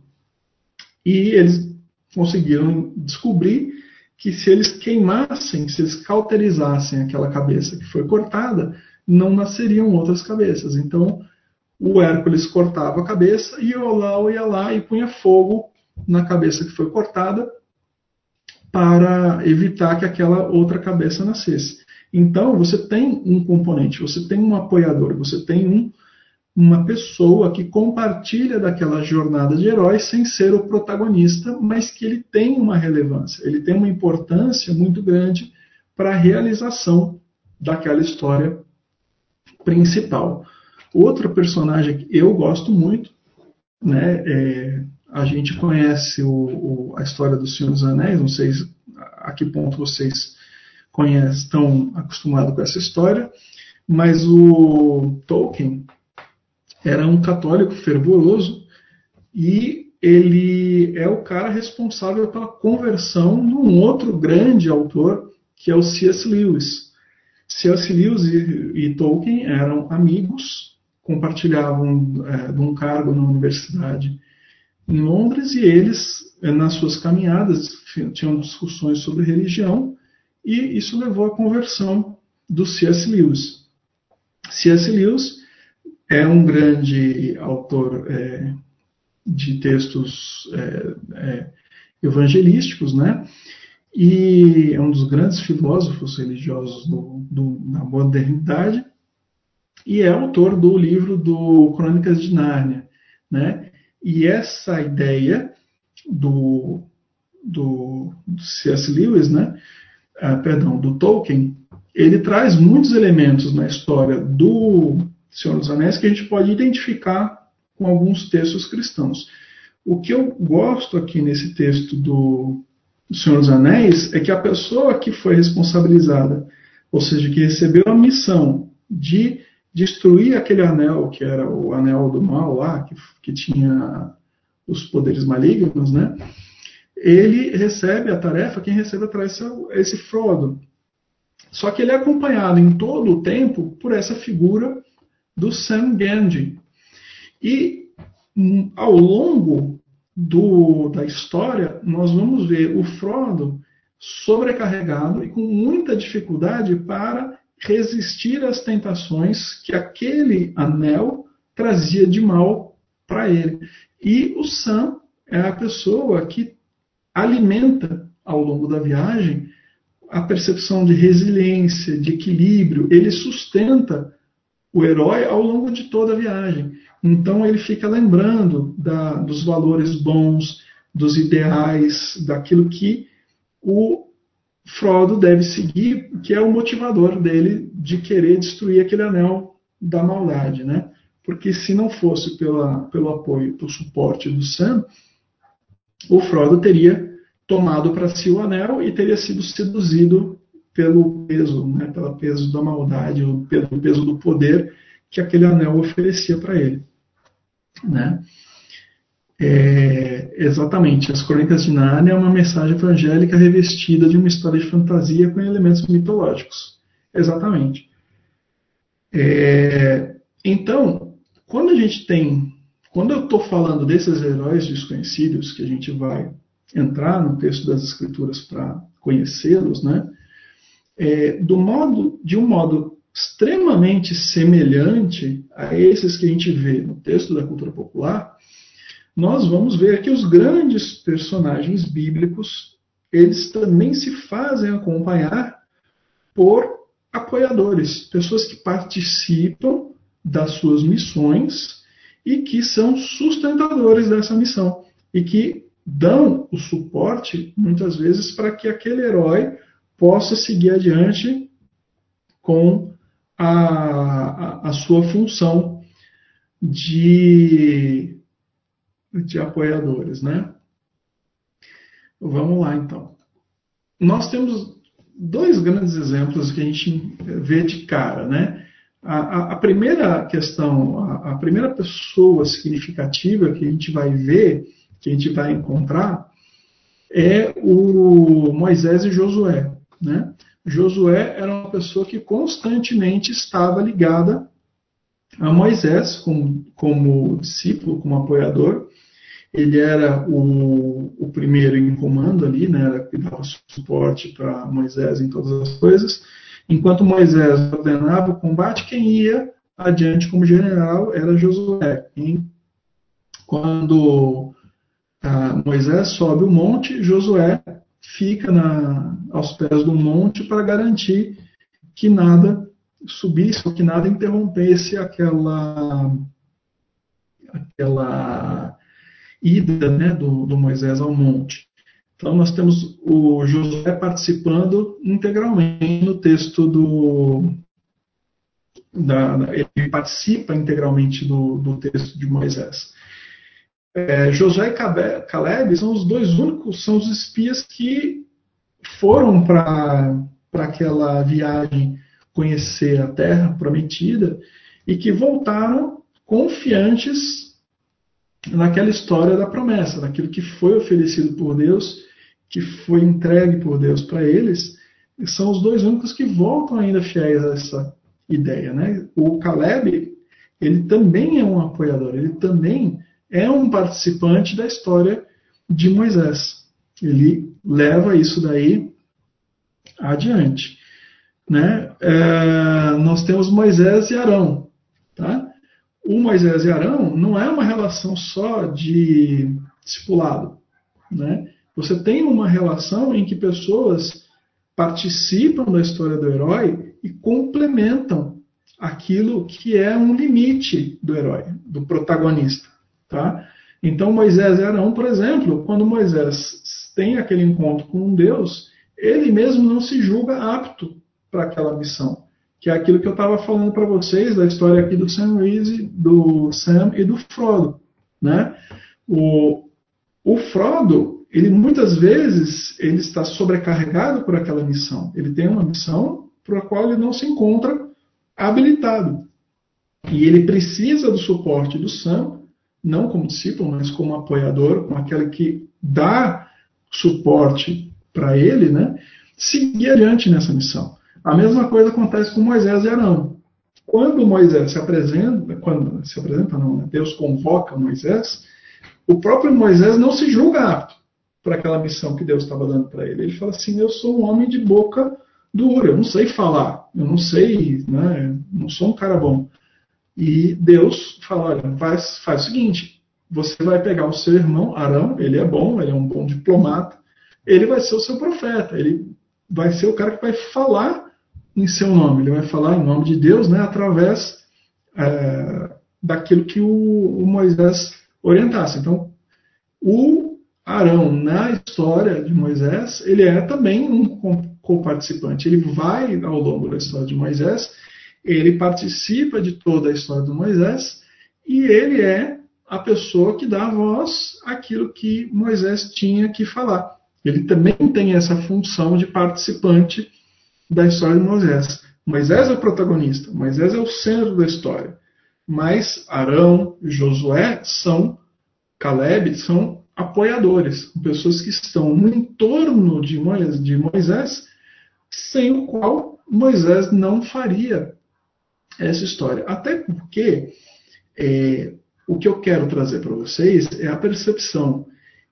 Speaker 1: E eles conseguiram descobrir que se eles queimassem, se eles cauterizassem aquela cabeça que foi cortada, não nasceriam outras cabeças. Então, o Hércules cortava a cabeça e o Olau ia lá e punha fogo na cabeça que foi cortada para evitar que aquela outra cabeça nascesse. Então, você tem um componente, você tem um apoiador, você tem um, uma pessoa que compartilha daquela jornada de herói sem ser o protagonista, mas que ele tem uma relevância, ele tem uma importância muito grande para a realização daquela história principal. Outro personagem que eu gosto muito, né, é, a gente conhece o, o, a história do Senhor dos Anéis, não sei a que ponto vocês conhecem, estão acostumados com essa história, mas o Tolkien era um católico fervoroso e ele é o cara responsável pela conversão de um outro grande autor, que é o C.S. Lewis. C.S. Lewis e, e Tolkien eram amigos, compartilhavam é, de um cargo na universidade em Londres e eles, é, nas suas caminhadas, tinham discussões sobre religião e isso levou à conversão do C.S. Lewis. C.S. Lewis é um grande autor é, de textos é, é, evangelísticos, né? E é um dos grandes filósofos religiosos do, do, da modernidade e é autor do livro do Crônicas de Nárnia, né? E essa ideia do, do, C.S. Lewis, né? Ah, perdão, do Tolkien, ele traz muitos elementos na história do Senhor dos Anéis que a gente pode identificar com alguns textos cristãos. O que eu gosto aqui nesse texto do Senhor dos Anéis é que a pessoa que foi responsabilizada, ou seja, que recebeu a missão de destruir aquele anel, que era o anel do mal lá, que, que tinha os poderes malignos, né? Ele recebe a tarefa, quem recebe a tarefa é esse Frodo. Só que ele é acompanhado em todo o tempo por essa figura do Sam Gandhi. E hum, ao longo do, da história, nós vamos ver o Frodo sobrecarregado e com muita dificuldade para resistir às tentações que aquele anel trazia de mal para ele. E o Sam é a pessoa que alimenta ao longo da viagem a percepção de resiliência, de equilíbrio, ele sustenta o herói ao longo de toda a viagem. Então ele fica lembrando da, dos valores bons, dos ideais, daquilo que o Frodo deve seguir, que é o motivador dele de querer destruir aquele anel da maldade, né? Porque se não fosse pela, pelo apoio, pelo suporte do Sam, o Frodo teria tomado para si o anel e teria sido seduzido pelo peso, né, pelo peso da maldade, pelo peso do poder que aquele anel oferecia para ele. Né? É, exatamente, as Crônicas de Nárnia é uma mensagem evangélica revestida de uma história de fantasia com elementos mitológicos. Exatamente. É, então, quando a gente tem, quando eu estou falando desses heróis desconhecidos que a gente vai entrar no texto das Escrituras para conhecê-los, né? É, do modo, de um modo extremamente semelhante a esses que a gente vê no texto da cultura popular, nós vamos ver que os grandes personagens bíblicos, eles também se fazem acompanhar por apoiadores, pessoas que participam das suas missões e que são sustentadores dessa missão e que dão o suporte, muitas vezes, para que aquele herói possa seguir adiante com a, a, a sua função de, de apoiadores, né? Vamos lá, então. Nós temos dois grandes exemplos que a gente vê de cara, né? A, a, a primeira questão, a, a, primeira pessoa significativa que a gente vai ver, que a gente vai encontrar, é o Moisés e Josué, né? Josué era uma pessoa que constantemente estava ligada a Moisés como, como discípulo, como apoiador, ele era o, o primeiro em comando ali, né, era que dava suporte para Moisés em todas as coisas. Enquanto Moisés ordenava o combate, quem ia adiante como general era Josué. Quando ah, Moisés sobe o monte, Josué fica na, aos pés do monte para garantir que nada subisse ou que nada interrompesse aquela aquela ida né, do, do Moisés ao monte. Então, nós temos o Josué participando integralmente no texto do. Da, ele participa integralmente do, do texto de Moisés. É, Josué e Caleb são os dois únicos, são os espias que foram para aquela viagem conhecer a terra prometida e que voltaram confiantes naquela história da promessa, daquilo que foi oferecido por Deus, que foi entregue por Deus para eles, são os dois únicos que voltam ainda fiéis a essa ideia. Né? O Caleb, ele também é um apoiador, ele também é um participante da história de Moisés. Ele leva isso daí adiante. Né? É, nós temos Moisés e Arão. Tá? o Moisés e Arão não é uma relação só de discipulado. Né? Você tem uma relação em que pessoas participam da história do herói e complementam aquilo que é um limite do herói, do protagonista. Tá? Então, Moisés e Arão, por exemplo, quando Moisés tem aquele encontro com um Deus, ele mesmo não se julga apto para aquela missão que é aquilo que eu estava falando para vocês da história aqui do Sam Reese, do Sam e do Frodo, né? O, o Frodo, ele muitas vezes ele está sobrecarregado por aquela missão. Ele tem uma missão para a qual ele não se encontra habilitado. E ele precisa do suporte do Sam, não como discípulo, mas como apoiador, como aquele que dá suporte para ele, né? Seguir adiante nessa missão. A mesma coisa acontece com Moisés e Arão. Quando Moisés se apresenta, quando se apresenta não, né? Deus convoca Moisés, o próprio Moisés não se julga apto para aquela missão que Deus estava dando para ele. Ele fala assim: Eu sou um homem de boca dura, eu não sei falar, eu não sei, né, não sou um cara bom. E Deus fala: Olha, faz, faz o seguinte: você vai pegar o seu irmão Arão, ele é bom, ele é um bom diplomata, ele vai ser o seu profeta, ele vai ser o cara que vai falar em seu nome, ele vai falar em nome de Deus, né, através é, daquilo que o, o, Moisés orientasse. Então, o Arão, na história de Moisés, ele é também um co-participante. Ele vai ao longo da história de Moisés, ele participa de toda a história de Moisés e ele é a pessoa que dá voz àquilo que Moisés tinha que falar. Ele também tem essa função de participante da história de Moisés. Moisés é o protagonista, Moisés é o centro da história. Mas Arão Josué são, Caleb, são apoiadores, pessoas que estão no entorno de Moisés, sem o qual Moisés não faria essa história. Até porque é, o que eu quero trazer para vocês é a percepção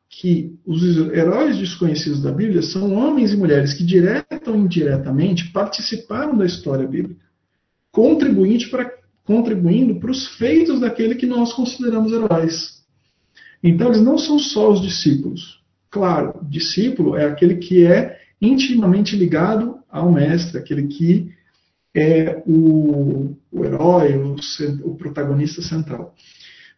Speaker 1: que os heróis desconhecidos da Bíblia são homens e mulheres que, direta ou indiretamente, participaram da história bíblica, contribuindo para, contribuindo para os feitos daquele que nós consideramos heróis. Então, eles não são só os discípulos. Claro, discípulo é aquele que é intimamente ligado ao mestre, aquele que é o, o herói, o, o protagonista central.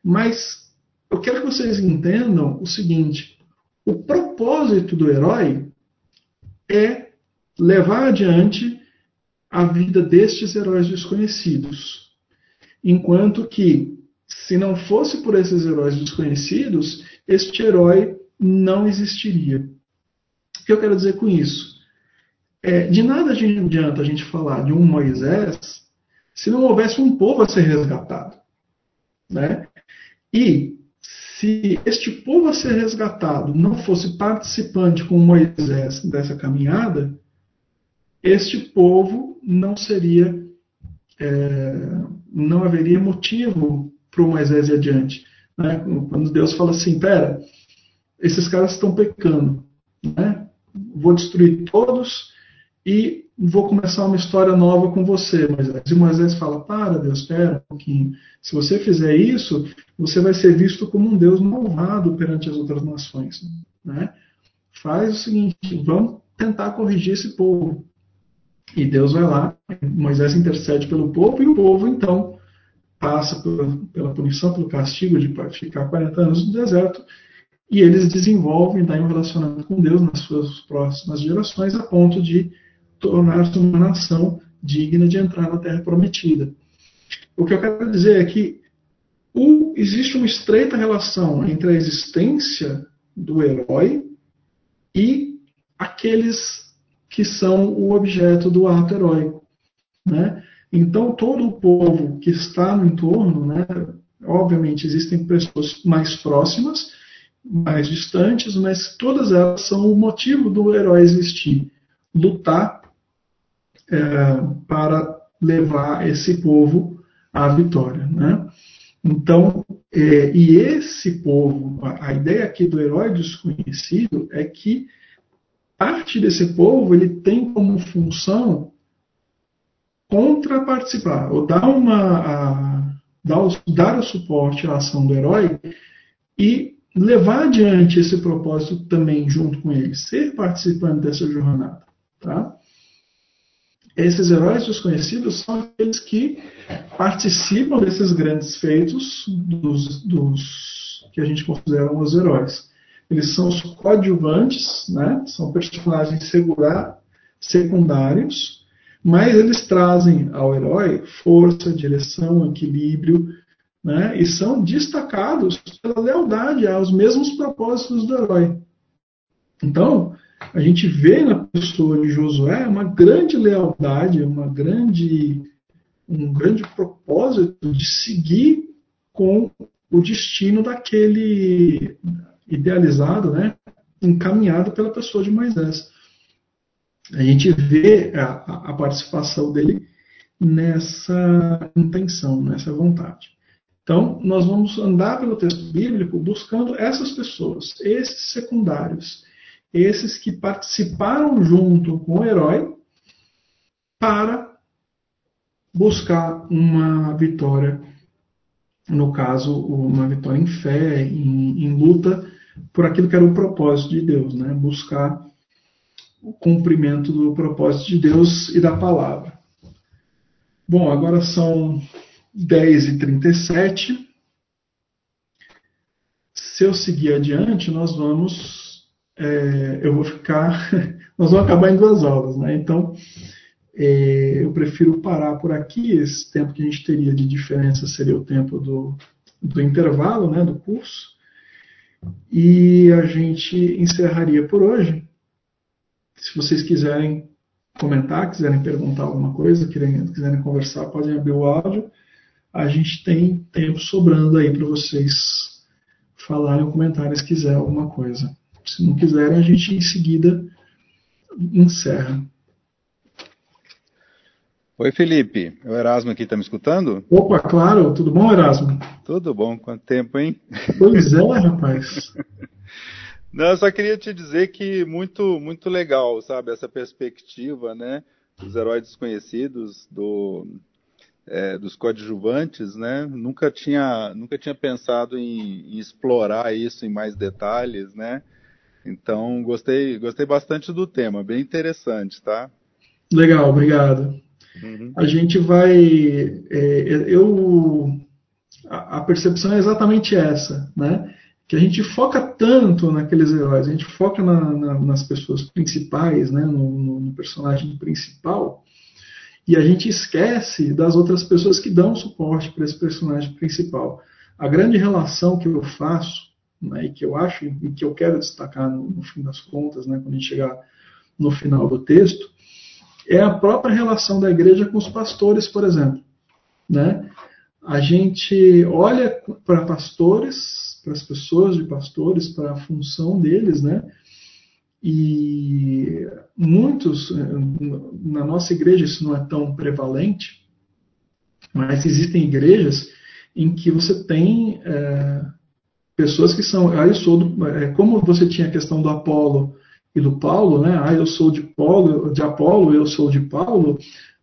Speaker 1: Mas eu quero que vocês entendam o seguinte: O propósito do herói é levar adiante a vida destes heróis desconhecidos. Enquanto que, se não fosse por esses heróis desconhecidos, este herói não existiria. O que eu quero dizer com isso? É, de nada adianta a gente falar de um Moisés se não houvesse um povo a ser resgatado. Né? E se este povo a ser resgatado não fosse participante com Moisés dessa caminhada, este povo não seria, é, não haveria motivo para o Moisés ir adiante. Né? Quando Deus fala assim, pera, esses caras estão pecando, né? vou destruir todos e vou começar uma história nova com você, Moisés. E Moisés fala, para Deus, espera um pouquinho. Se você fizer isso, você vai ser visto como um Deus malvado perante as outras nações. Né? Faz o seguinte, vamos tentar corrigir esse povo. E Deus vai lá, Moisés intercede pelo povo, e o povo, então, passa pela, pela punição, pelo castigo de ficar 40 anos no deserto, e eles desenvolvem daí um relacionamento com Deus nas suas próximas gerações, a ponto de tornar-se uma nação digna de entrar na Terra Prometida. O que eu quero dizer é que o, existe uma estreita relação entre a existência do herói e aqueles que são o objeto do ato heróico. Né? Então, todo o povo que está no entorno, né, obviamente existem pessoas mais próximas, mais distantes, mas todas elas são o motivo do herói existir lutar para levar esse povo à vitória. Né? Então, é, e esse povo, a, a ideia aqui do herói desconhecido é que parte desse povo ele tem como função contraparticipar, ou dar, uma, a, dar, o, dar o suporte à ação do herói e levar adiante esse propósito também junto com ele, ser participante dessa jornada. Tá? Esses heróis desconhecidos são aqueles que participam desses grandes feitos dos, dos que a gente considera os heróis. Eles são os coadjuvantes, né? são personagens segurar, secundários, mas eles trazem ao herói força, direção, equilíbrio, né? e são destacados pela lealdade aos mesmos propósitos do herói. Então, a gente vê na pessoa de Josué uma grande lealdade, uma grande, um grande propósito de seguir com o destino daquele idealizado, né, encaminhado pela pessoa de Moisés. A gente vê a, a participação dele nessa intenção, nessa vontade. Então, nós vamos andar pelo texto bíblico buscando essas pessoas, esses secundários, esses que participaram junto com o herói para buscar uma vitória, no caso, uma vitória em fé, em, em luta por aquilo que era o propósito de Deus, né? buscar o cumprimento do propósito de Deus e da palavra. Bom, agora são 10h37. Se eu seguir adiante, nós vamos é, eu vou ficar. Nós vamos acabar em duas aulas, né? Então, é, eu prefiro parar por aqui. Esse tempo que a gente teria de diferença seria o tempo do, do intervalo, né, do curso. E a gente encerraria por hoje. Se vocês quiserem comentar, quiserem perguntar alguma coisa, quiserem, quiserem conversar, podem abrir o áudio. A gente tem tempo sobrando aí para vocês falarem ou comentarem se quiser alguma coisa. Se não quiserem, a gente em seguida encerra.
Speaker 2: Oi, Felipe. É o Erasmo aqui, tá me escutando?
Speaker 1: Opa, claro. Tudo bom, Erasmo?
Speaker 2: Tudo bom. Quanto tempo, hein?
Speaker 1: Pois é, rapaz.
Speaker 2: Não, eu só queria te dizer que muito, muito legal, sabe, essa perspectiva, né, dos heróis desconhecidos, do, é, dos coadjuvantes, né? Nunca tinha, nunca tinha pensado em, em explorar isso em mais detalhes, né? Então, gostei, gostei bastante do tema, bem interessante, tá?
Speaker 1: Legal, obrigado. Uhum. A gente vai. É, eu, a, a, percepção é exatamente essa, né? que a gente foca tanto naqueles heróis, a gente foca na, na, nas pessoas principais, né, no, no, no, personagem principal, e a gente esquece das outras pessoas que dão suporte para esse personagem principal. A grande relação que eu faço, né, e que eu acho, e que eu quero destacar no, no fim das contas, né, quando a gente chegar no final do texto, é a própria relação da igreja com os pastores, por exemplo. Né? A gente olha para pastores, para as pessoas de pastores, para a função deles, né? E muitos, eh, na nossa igreja isso não é tão prevalente, mas existem igrejas em que você tem é, pessoas que são, ah, eu sou do, é, como você tinha a questão do Apolo e do Paulo, né? Ah, eu sou de Paulo, de Apolo, eu sou de Paulo.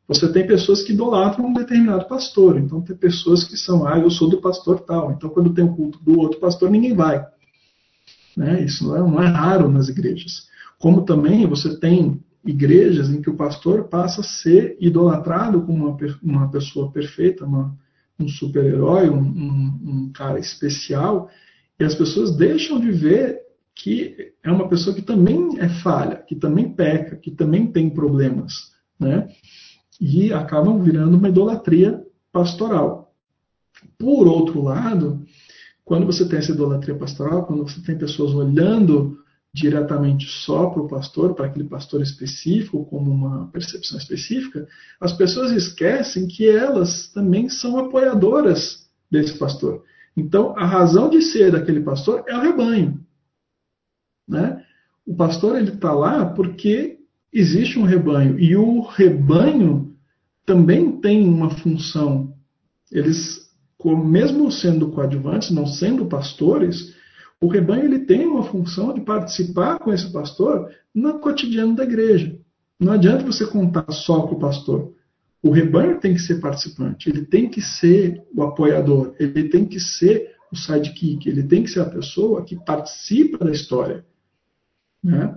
Speaker 1: Você tem pessoas que idolatram um determinado pastor. Então tem pessoas que são, ah, eu sou do pastor tal. Então quando tem o culto do outro pastor, ninguém vai. Né? Isso não é, não é raro nas igrejas. Como também você tem igrejas em que o pastor passa a ser idolatrado como uma, uma pessoa perfeita, uma, um super-herói, um, um, um cara especial, e as pessoas deixam de ver que é uma pessoa que também é falha, que também peca, que também tem problemas, né? E acabam virando uma idolatria pastoral. Por outro lado, quando você tem essa idolatria pastoral, quando você tem pessoas olhando diretamente só para o pastor, para aquele pastor específico, como uma percepção específica, as pessoas esquecem que elas também são apoiadoras desse pastor. Então, a razão de ser daquele pastor é o rebanho. Né? O pastor ele está lá porque existe um rebanho e o rebanho também tem uma função. Eles, mesmo sendo coadjuvantes, não sendo pastores, o rebanho ele tem uma função de participar com esse pastor no cotidiano da igreja. Não adianta você contar só com o pastor. O rebanho tem que ser participante, ele tem que ser o apoiador, ele tem que ser o sidekick, ele tem que ser a pessoa que participa da história né?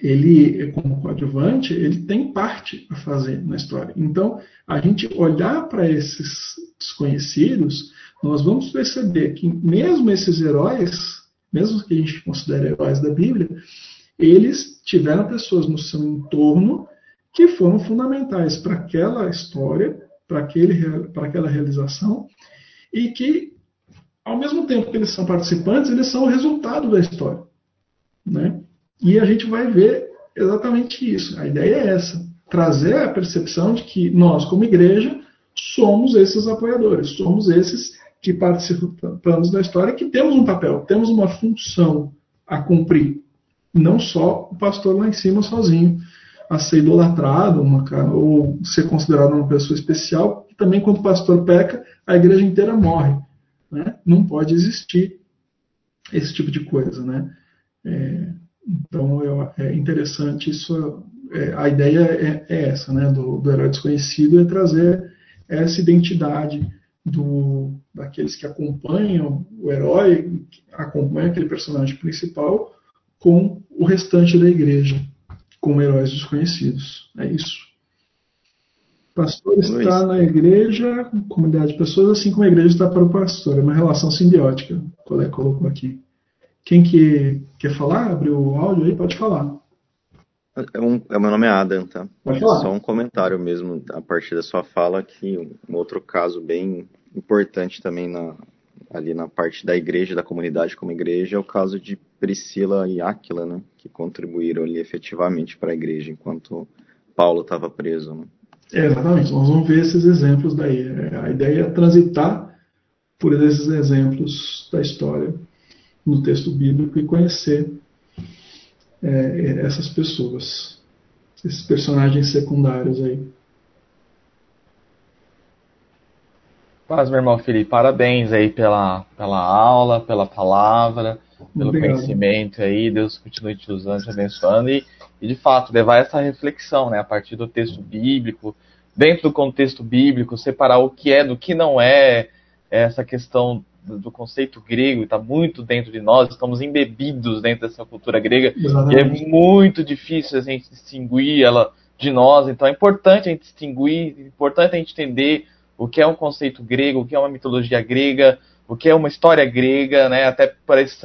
Speaker 1: ele, como coadjuvante, ele tem parte a fazer na história. Então, a gente olhar para esses desconhecidos, nós vamos perceber que mesmo esses heróis, mesmo que a gente considere heróis da Bíblia, eles tiveram pessoas no seu entorno que foram fundamentais para aquela história, para aquela realização, e que, ao mesmo tempo que eles são participantes, eles são o resultado da história. Né? E a gente vai ver exatamente isso. A ideia é essa: trazer a percepção de que nós, como igreja, somos esses apoiadores, somos esses que participamos da história, que temos um papel, temos uma função a cumprir. Não só o pastor lá em cima sozinho a ser idolatrado uma, ou ser considerado uma pessoa especial, também quando o pastor peca, a igreja inteira morre. Né? Não pode existir esse tipo de coisa. Né? É, então é interessante isso. É, a ideia é, é essa, né, do, do, herói desconhecido, é trazer essa identidade do, daqueles que acompanham o herói, acompanham aquele personagem principal, com o restante da igreja, como heróis desconhecidos. É isso. O pastor está na igreja, comunidade de pessoas, assim como a igreja está para o pastor. É uma relação simbiótica, o colega colocou aqui. Quem que quer falar? Abriu o áudio aí? Pode falar.
Speaker 3: É, um, é meu nome é Adam, tá? Pode falar. Só um comentário mesmo a partir da sua fala que um outro caso bem importante também na, ali na parte da igreja, da comunidade como igreja, é o caso de Priscila e Áquila, né? Que contribuíram ali efetivamente para a igreja enquanto Paulo estava preso, né?
Speaker 1: É, exatamente. Nós vamos ver esses exemplos daí. É, a ideia é transitar por esses exemplos da história no texto bíblico e conhecer é, essas pessoas, esses personagens secundários aí.
Speaker 4: Paz, meu irmão Felipe, parabéns aí pela, pela aula, pela palavra, pelo Obrigado. conhecimento aí, Deus continue te usando, te abençoando e, e, de fato levar essa reflexão, né, a partir do texto bíblico, dentro do contexto bíblico, separar o que é do que não é, essa questão do conceito grego está muito dentro de nós, estamos embebidos dentro dessa cultura grega Exatamente. e é muito difícil a gente distinguir ela de nós. Então é importante a gente distinguir, é importante a gente entender o que é um conceito grego, o que é uma mitologia grega, o que é uma história grega, né? Até para esse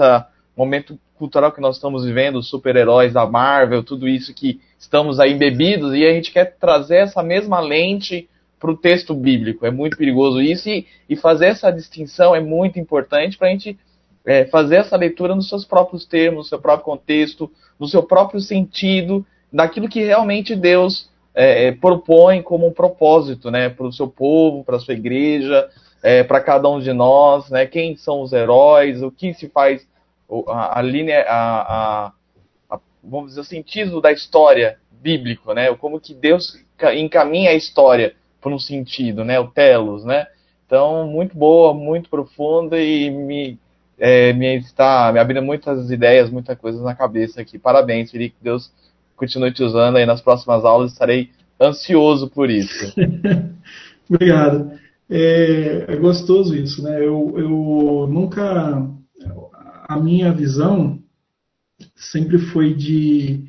Speaker 4: momento cultural que nós estamos vivendo, super-heróis da Marvel, tudo isso que estamos aí embebidos, e a gente quer trazer essa mesma lente para o texto bíblico. É muito perigoso isso, e, e fazer essa distinção é muito importante para a gente é, fazer essa leitura nos seus próprios termos, no seu próprio contexto, no seu próprio sentido, daquilo que realmente Deus é, é propõe como um propósito, né, para o seu povo, para a sua igreja, é, para cada um de nós, né, quem são os heróis, o que se faz, a, a linha, a, a, a, vamos dizer, o sentido da história bíblico, né, como que Deus encaminha a história por um sentido, né, o telos, né, então muito boa, muito profunda e me é, me está me abrindo muitas ideias, muitas coisas na cabeça aqui. Parabéns, Felipe. Deus continue te usando aí nas próximas aulas. Estarei ansioso por isso.
Speaker 1: Obrigado. É, é, gostoso isso, né? Eu, eu nunca. A minha visão sempre foi de.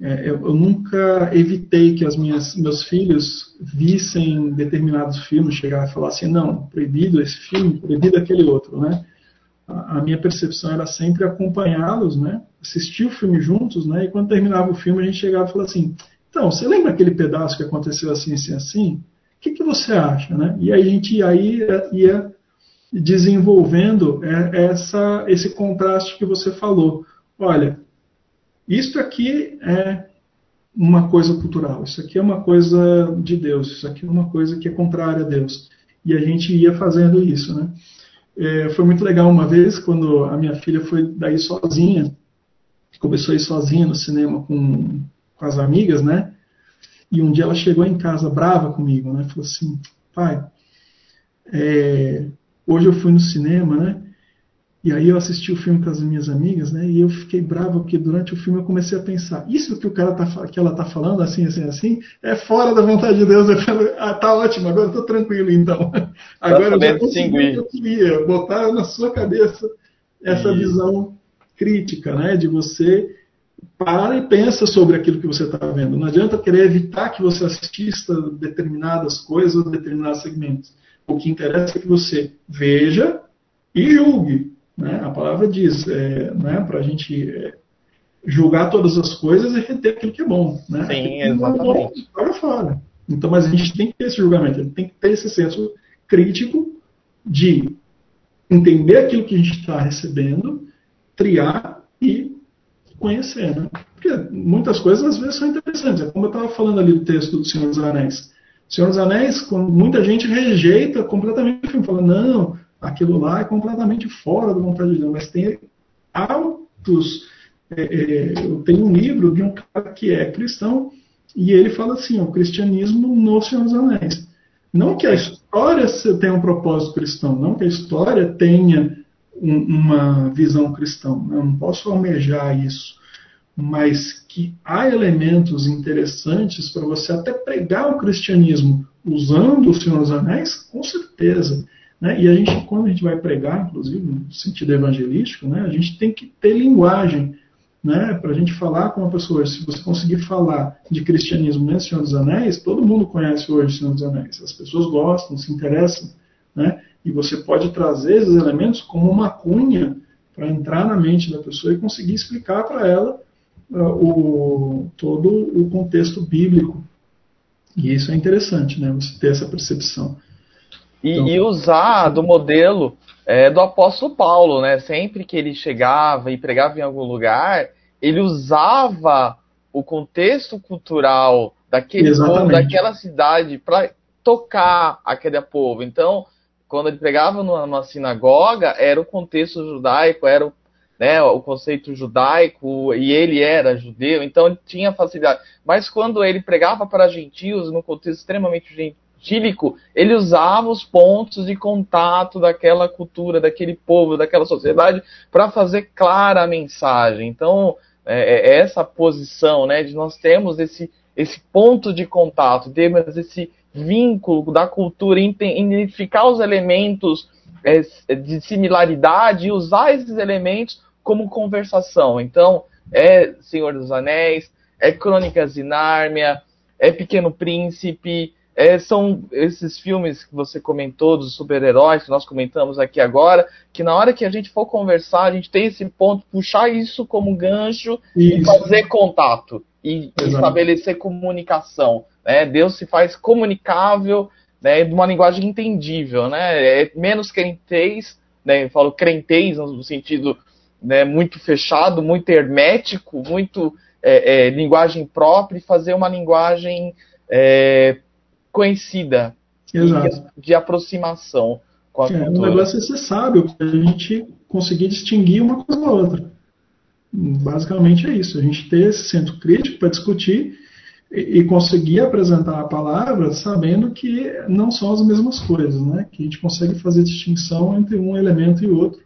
Speaker 1: É, eu, nunca evitei que as minhas, meus filhos vissem determinados filmes, chegar e falar assim, não, proibido esse filme, proibido aquele outro, né? A, minha percepção era sempre acompanhá-los, né? Assistir o filme juntos, né? E quando terminava o filme, a gente chegava e falava assim: então, você lembra aquele pedaço que aconteceu assim, assim, assim? O que, que você acha, né? E aí a gente aí ia desenvolvendo é, essa, esse contraste que você falou. Olha, isto aqui é uma coisa cultural, isso aqui é uma coisa de Deus, isso aqui é uma coisa que é contrária a Deus. E a gente ia fazendo isso, né? É, foi muito legal uma vez, quando a minha filha foi daí sozinha, começou a ir sozinha no cinema com, com as amigas, né? E um dia ela chegou em casa brava comigo, né? Falou assim, pai, é, hoje eu fui no cinema, né? E aí eu assisti o filme com as minhas amigas, né? E eu fiquei bravo porque durante o filme eu comecei a pensar, isso que o cara tá, que ela tá falando, assim, assim, assim, é fora da vontade de Deus. Eu falei, ah, tá ótimo, agora eu tô tranquilo então. Agora eu já consegui o que eu queria, botar na sua cabeça essa isso. visão crítica, né? De você para e pensa sobre aquilo que você está vendo. Não adianta querer evitar que você assista determinadas coisas ou determinados segmentos. O que interessa é que você veja e julgue. Né? A palavra diz, é, né, para a gente é, julgar todas as coisas e reter aquilo que é bom. Né?
Speaker 4: Sim, exatamente.
Speaker 1: É bom, fora. Então, mas a gente tem que ter esse julgamento, a gente tem que ter esse senso crítico de entender aquilo que a gente está recebendo, triar e conhecer. Né? Porque muitas coisas às vezes são interessantes. É como eu estava falando ali do texto do Senhor dos Anéis. Senhor dos Anéis, muita gente rejeita completamente o filme, fala, não, aquilo lá é completamente fora da vontade de Deus, mas tem altos. É, é, eu tenho um livro de um cara que é cristão e ele fala assim: o cristianismo no Senhor dos Anéis. Não que a história tenha um propósito cristão, não que a história tenha um, uma visão cristã. Eu não posso almejar isso. Mas que há elementos interessantes para você até pregar o cristianismo usando o Senhor dos Anéis, com certeza. Né? E a gente, quando a gente vai pregar, inclusive no sentido evangelístico, né, a gente tem que ter linguagem né, para a gente falar com uma pessoa. Se você conseguir falar de cristianismo nesse Senhor dos Anéis, todo mundo conhece hoje o Senhor dos Anéis. As pessoas gostam, se interessam. Né? E você pode trazer esses elementos como uma cunha para entrar na mente da pessoa e conseguir explicar para ela uh, o, todo o contexto bíblico. E isso é interessante, né? Você ter essa percepção.
Speaker 4: E, então, e usar do modelo é, do apóstolo Paulo, né? Sempre que ele chegava e pregava em algum lugar, ele usava o contexto cultural daquele Exatamente. povo, daquela cidade, para tocar aquele povo. Então, quando ele pregava numa, numa, sinagoga, era o contexto judaico, era o, né, o conceito judaico, e ele era judeu, então ele tinha facilidade. Mas quando ele pregava para gentios, num contexto extremamente etílico, ele usava os pontos de contato daquela cultura, daquele povo, daquela sociedade, para fazer clara a mensagem. Então, é, é, essa posição, né, de nós termos esse, esse ponto de contato, termos esse vínculo da cultura, identificar os elementos é, de similaridade e usar esses elementos como conversação. Então, é Senhor dos Anéis, é Crônicas de Nárnia, é Pequeno Príncipe, é, são esses filmes que você comentou dos super-heróis que nós comentamos aqui agora, que na hora que a gente for conversar, a gente tem esse ponto, puxar isso como gancho isso. e fazer contato e, e estabelecer comunicação. Né? Deus se faz comunicável né, de uma linguagem entendível, né? É menos crentez, né? Eu falo crentez no sentido né, muito fechado, muito hermético, muito é, é, linguagem própria e fazer uma linguagem é, conhecida Exato. de aproximação com a
Speaker 1: é, cultura. O negócio é ser sábio, a gente conseguir distinguir uma coisa da outra. Basicamente é isso, a gente ter esse centro crítico para discutir e, e conseguir apresentar a palavra sabendo que não são as mesmas coisas, né? que a gente consegue fazer distinção entre um elemento e outro,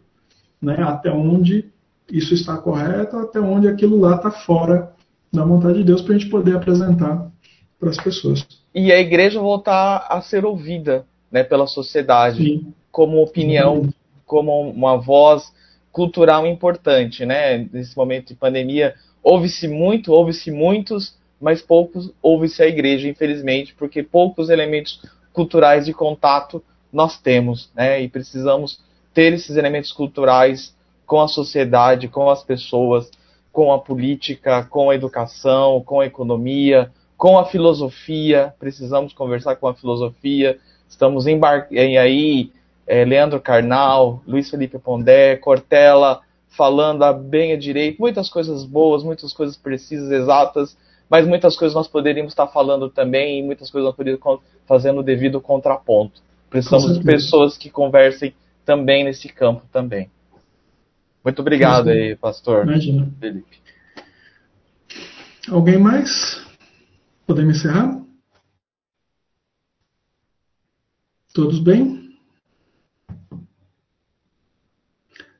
Speaker 1: né? até onde isso está correto, até onde aquilo lá está fora da vontade de Deus para a gente poder apresentar para as pessoas.
Speaker 4: E a igreja voltar a ser ouvida né, pela sociedade, Sim. como opinião, Sim. como uma voz cultural importante. Né? Nesse momento de pandemia, ouve-se muito, ouve-se muitos, mas poucos ouve-se a igreja, infelizmente, porque poucos elementos culturais de contato nós temos, né? E precisamos ter esses elementos culturais com a sociedade, com as pessoas, com a política, com a educação, com a economia, com a filosofia, precisamos conversar com a filosofia. Estamos em aí, é, Leandro Carnal, Luiz Felipe Pondé, Cortella, falando a bem a direito, muitas coisas boas, muitas coisas precisas, exatas, mas muitas coisas nós poderíamos estar falando também e muitas coisas nós poderíamos fazendo o devido contraponto. Precisamos de pessoas que conversem também nesse campo também. Muito obrigado aí, pastor
Speaker 1: Imagina. Felipe. Alguém mais? Podemos encerrar? Todos bem?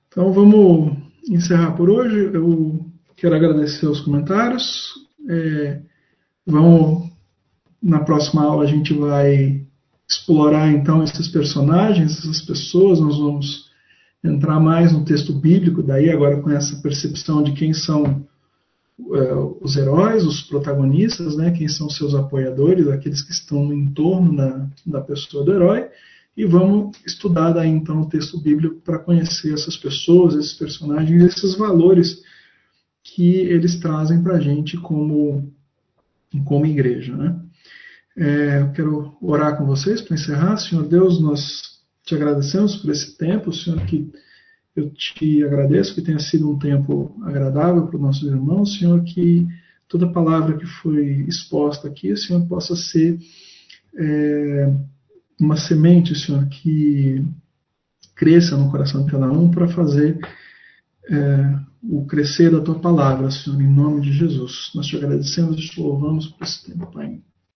Speaker 1: Então vamos encerrar por hoje. Eu quero agradecer os comentários. É, vamos na próxima aula a gente vai explorar então esses personagens, essas pessoas. Nós vamos entrar mais no texto bíblico, daí agora com essa percepção de quem são os heróis, os protagonistas, né, quem são seus apoiadores, aqueles que estão no entorno da, da pessoa do herói, e vamos estudar daí então o texto bíblico para conhecer essas pessoas, esses personagens, esses valores que eles trazem para a gente como, como igreja. Né? É, eu quero orar com vocês para encerrar. Senhor Deus, nós te agradecemos por esse tempo, Senhor, que eu te agradeço que tenha sido um tempo agradável para os nossos irmãos, Senhor, que toda palavra que foi exposta aqui, Senhor, possa ser é, uma semente, Senhor, que cresça no coração de cada um para fazer é, o crescer da tua palavra, Senhor, em nome de Jesus. Nós te agradecemos e te louvamos por esse tempo, Pai.